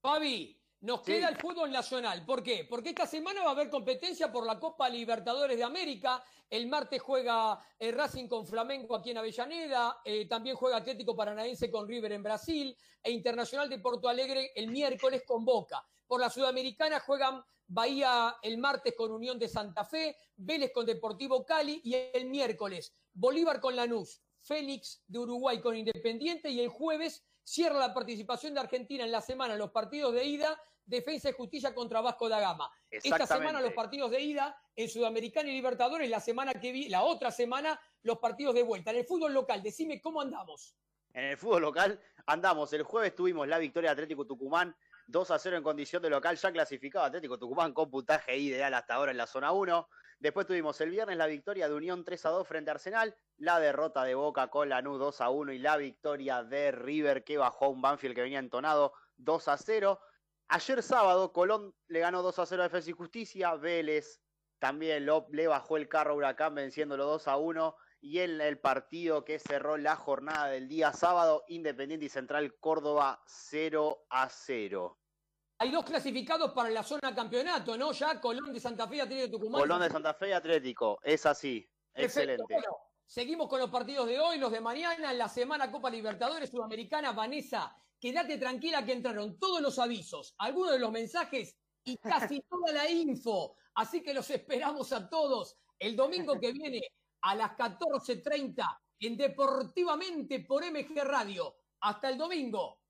Fabi, nos queda el fútbol nacional. ¿Por qué? Porque esta semana va a haber competencia por la Copa Libertadores de América. El martes juega el eh, Racing con Flamengo aquí en Avellaneda. Eh, también juega Atlético Paranaense con River en Brasil. E Internacional de Porto Alegre el miércoles con Boca. Por la Sudamericana juegan Bahía el martes con Unión de Santa Fe. Vélez con Deportivo Cali. Y el miércoles Bolívar con Lanús. Félix de Uruguay con Independiente. Y el jueves cierra la participación de Argentina en la semana en los partidos de ida Defensa y Justicia contra Vasco da Gama. Esta semana los partidos de ida en Sudamericana y Libertadores, la semana que vi, la otra semana los partidos de vuelta. En el fútbol local, decime cómo andamos. En el fútbol local andamos. El jueves tuvimos la victoria de Atlético Tucumán 2 a 0 en condición de local, ya clasificado Atlético Tucumán con puntaje ideal hasta ahora en la zona 1. Después tuvimos el viernes la victoria de Unión 3 a 2 frente a Arsenal, la derrota de Boca con Lanús 2 a 1 y la victoria de River que bajó un Banfield que venía entonado 2 a 0. Ayer sábado, Colón le ganó 2 a 0 a Defensa y Justicia. Vélez también le bajó el carro a Huracán venciéndolo 2 a 1. Y en el partido que cerró la jornada del día sábado, Independiente y Central Córdoba 0 a 0. Hay dos clasificados para la zona campeonato, ¿no? Ya Colón de Santa Fe y Atlético Tucumán. Colón de Santa Fe y Atlético, es así. Excelente. seguimos con los partidos de hoy, los de mañana, en la semana Copa Libertadores Sudamericana. Vanessa, quédate tranquila que entraron todos los avisos, algunos de los mensajes y casi toda la info. Así que los esperamos a todos el domingo que viene a las 14.30 en Deportivamente por MG Radio. Hasta el domingo.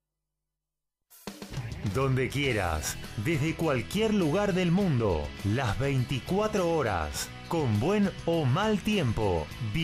Donde quieras, desde cualquier lugar del mundo, las 24 horas, con buen o mal tiempo. Viví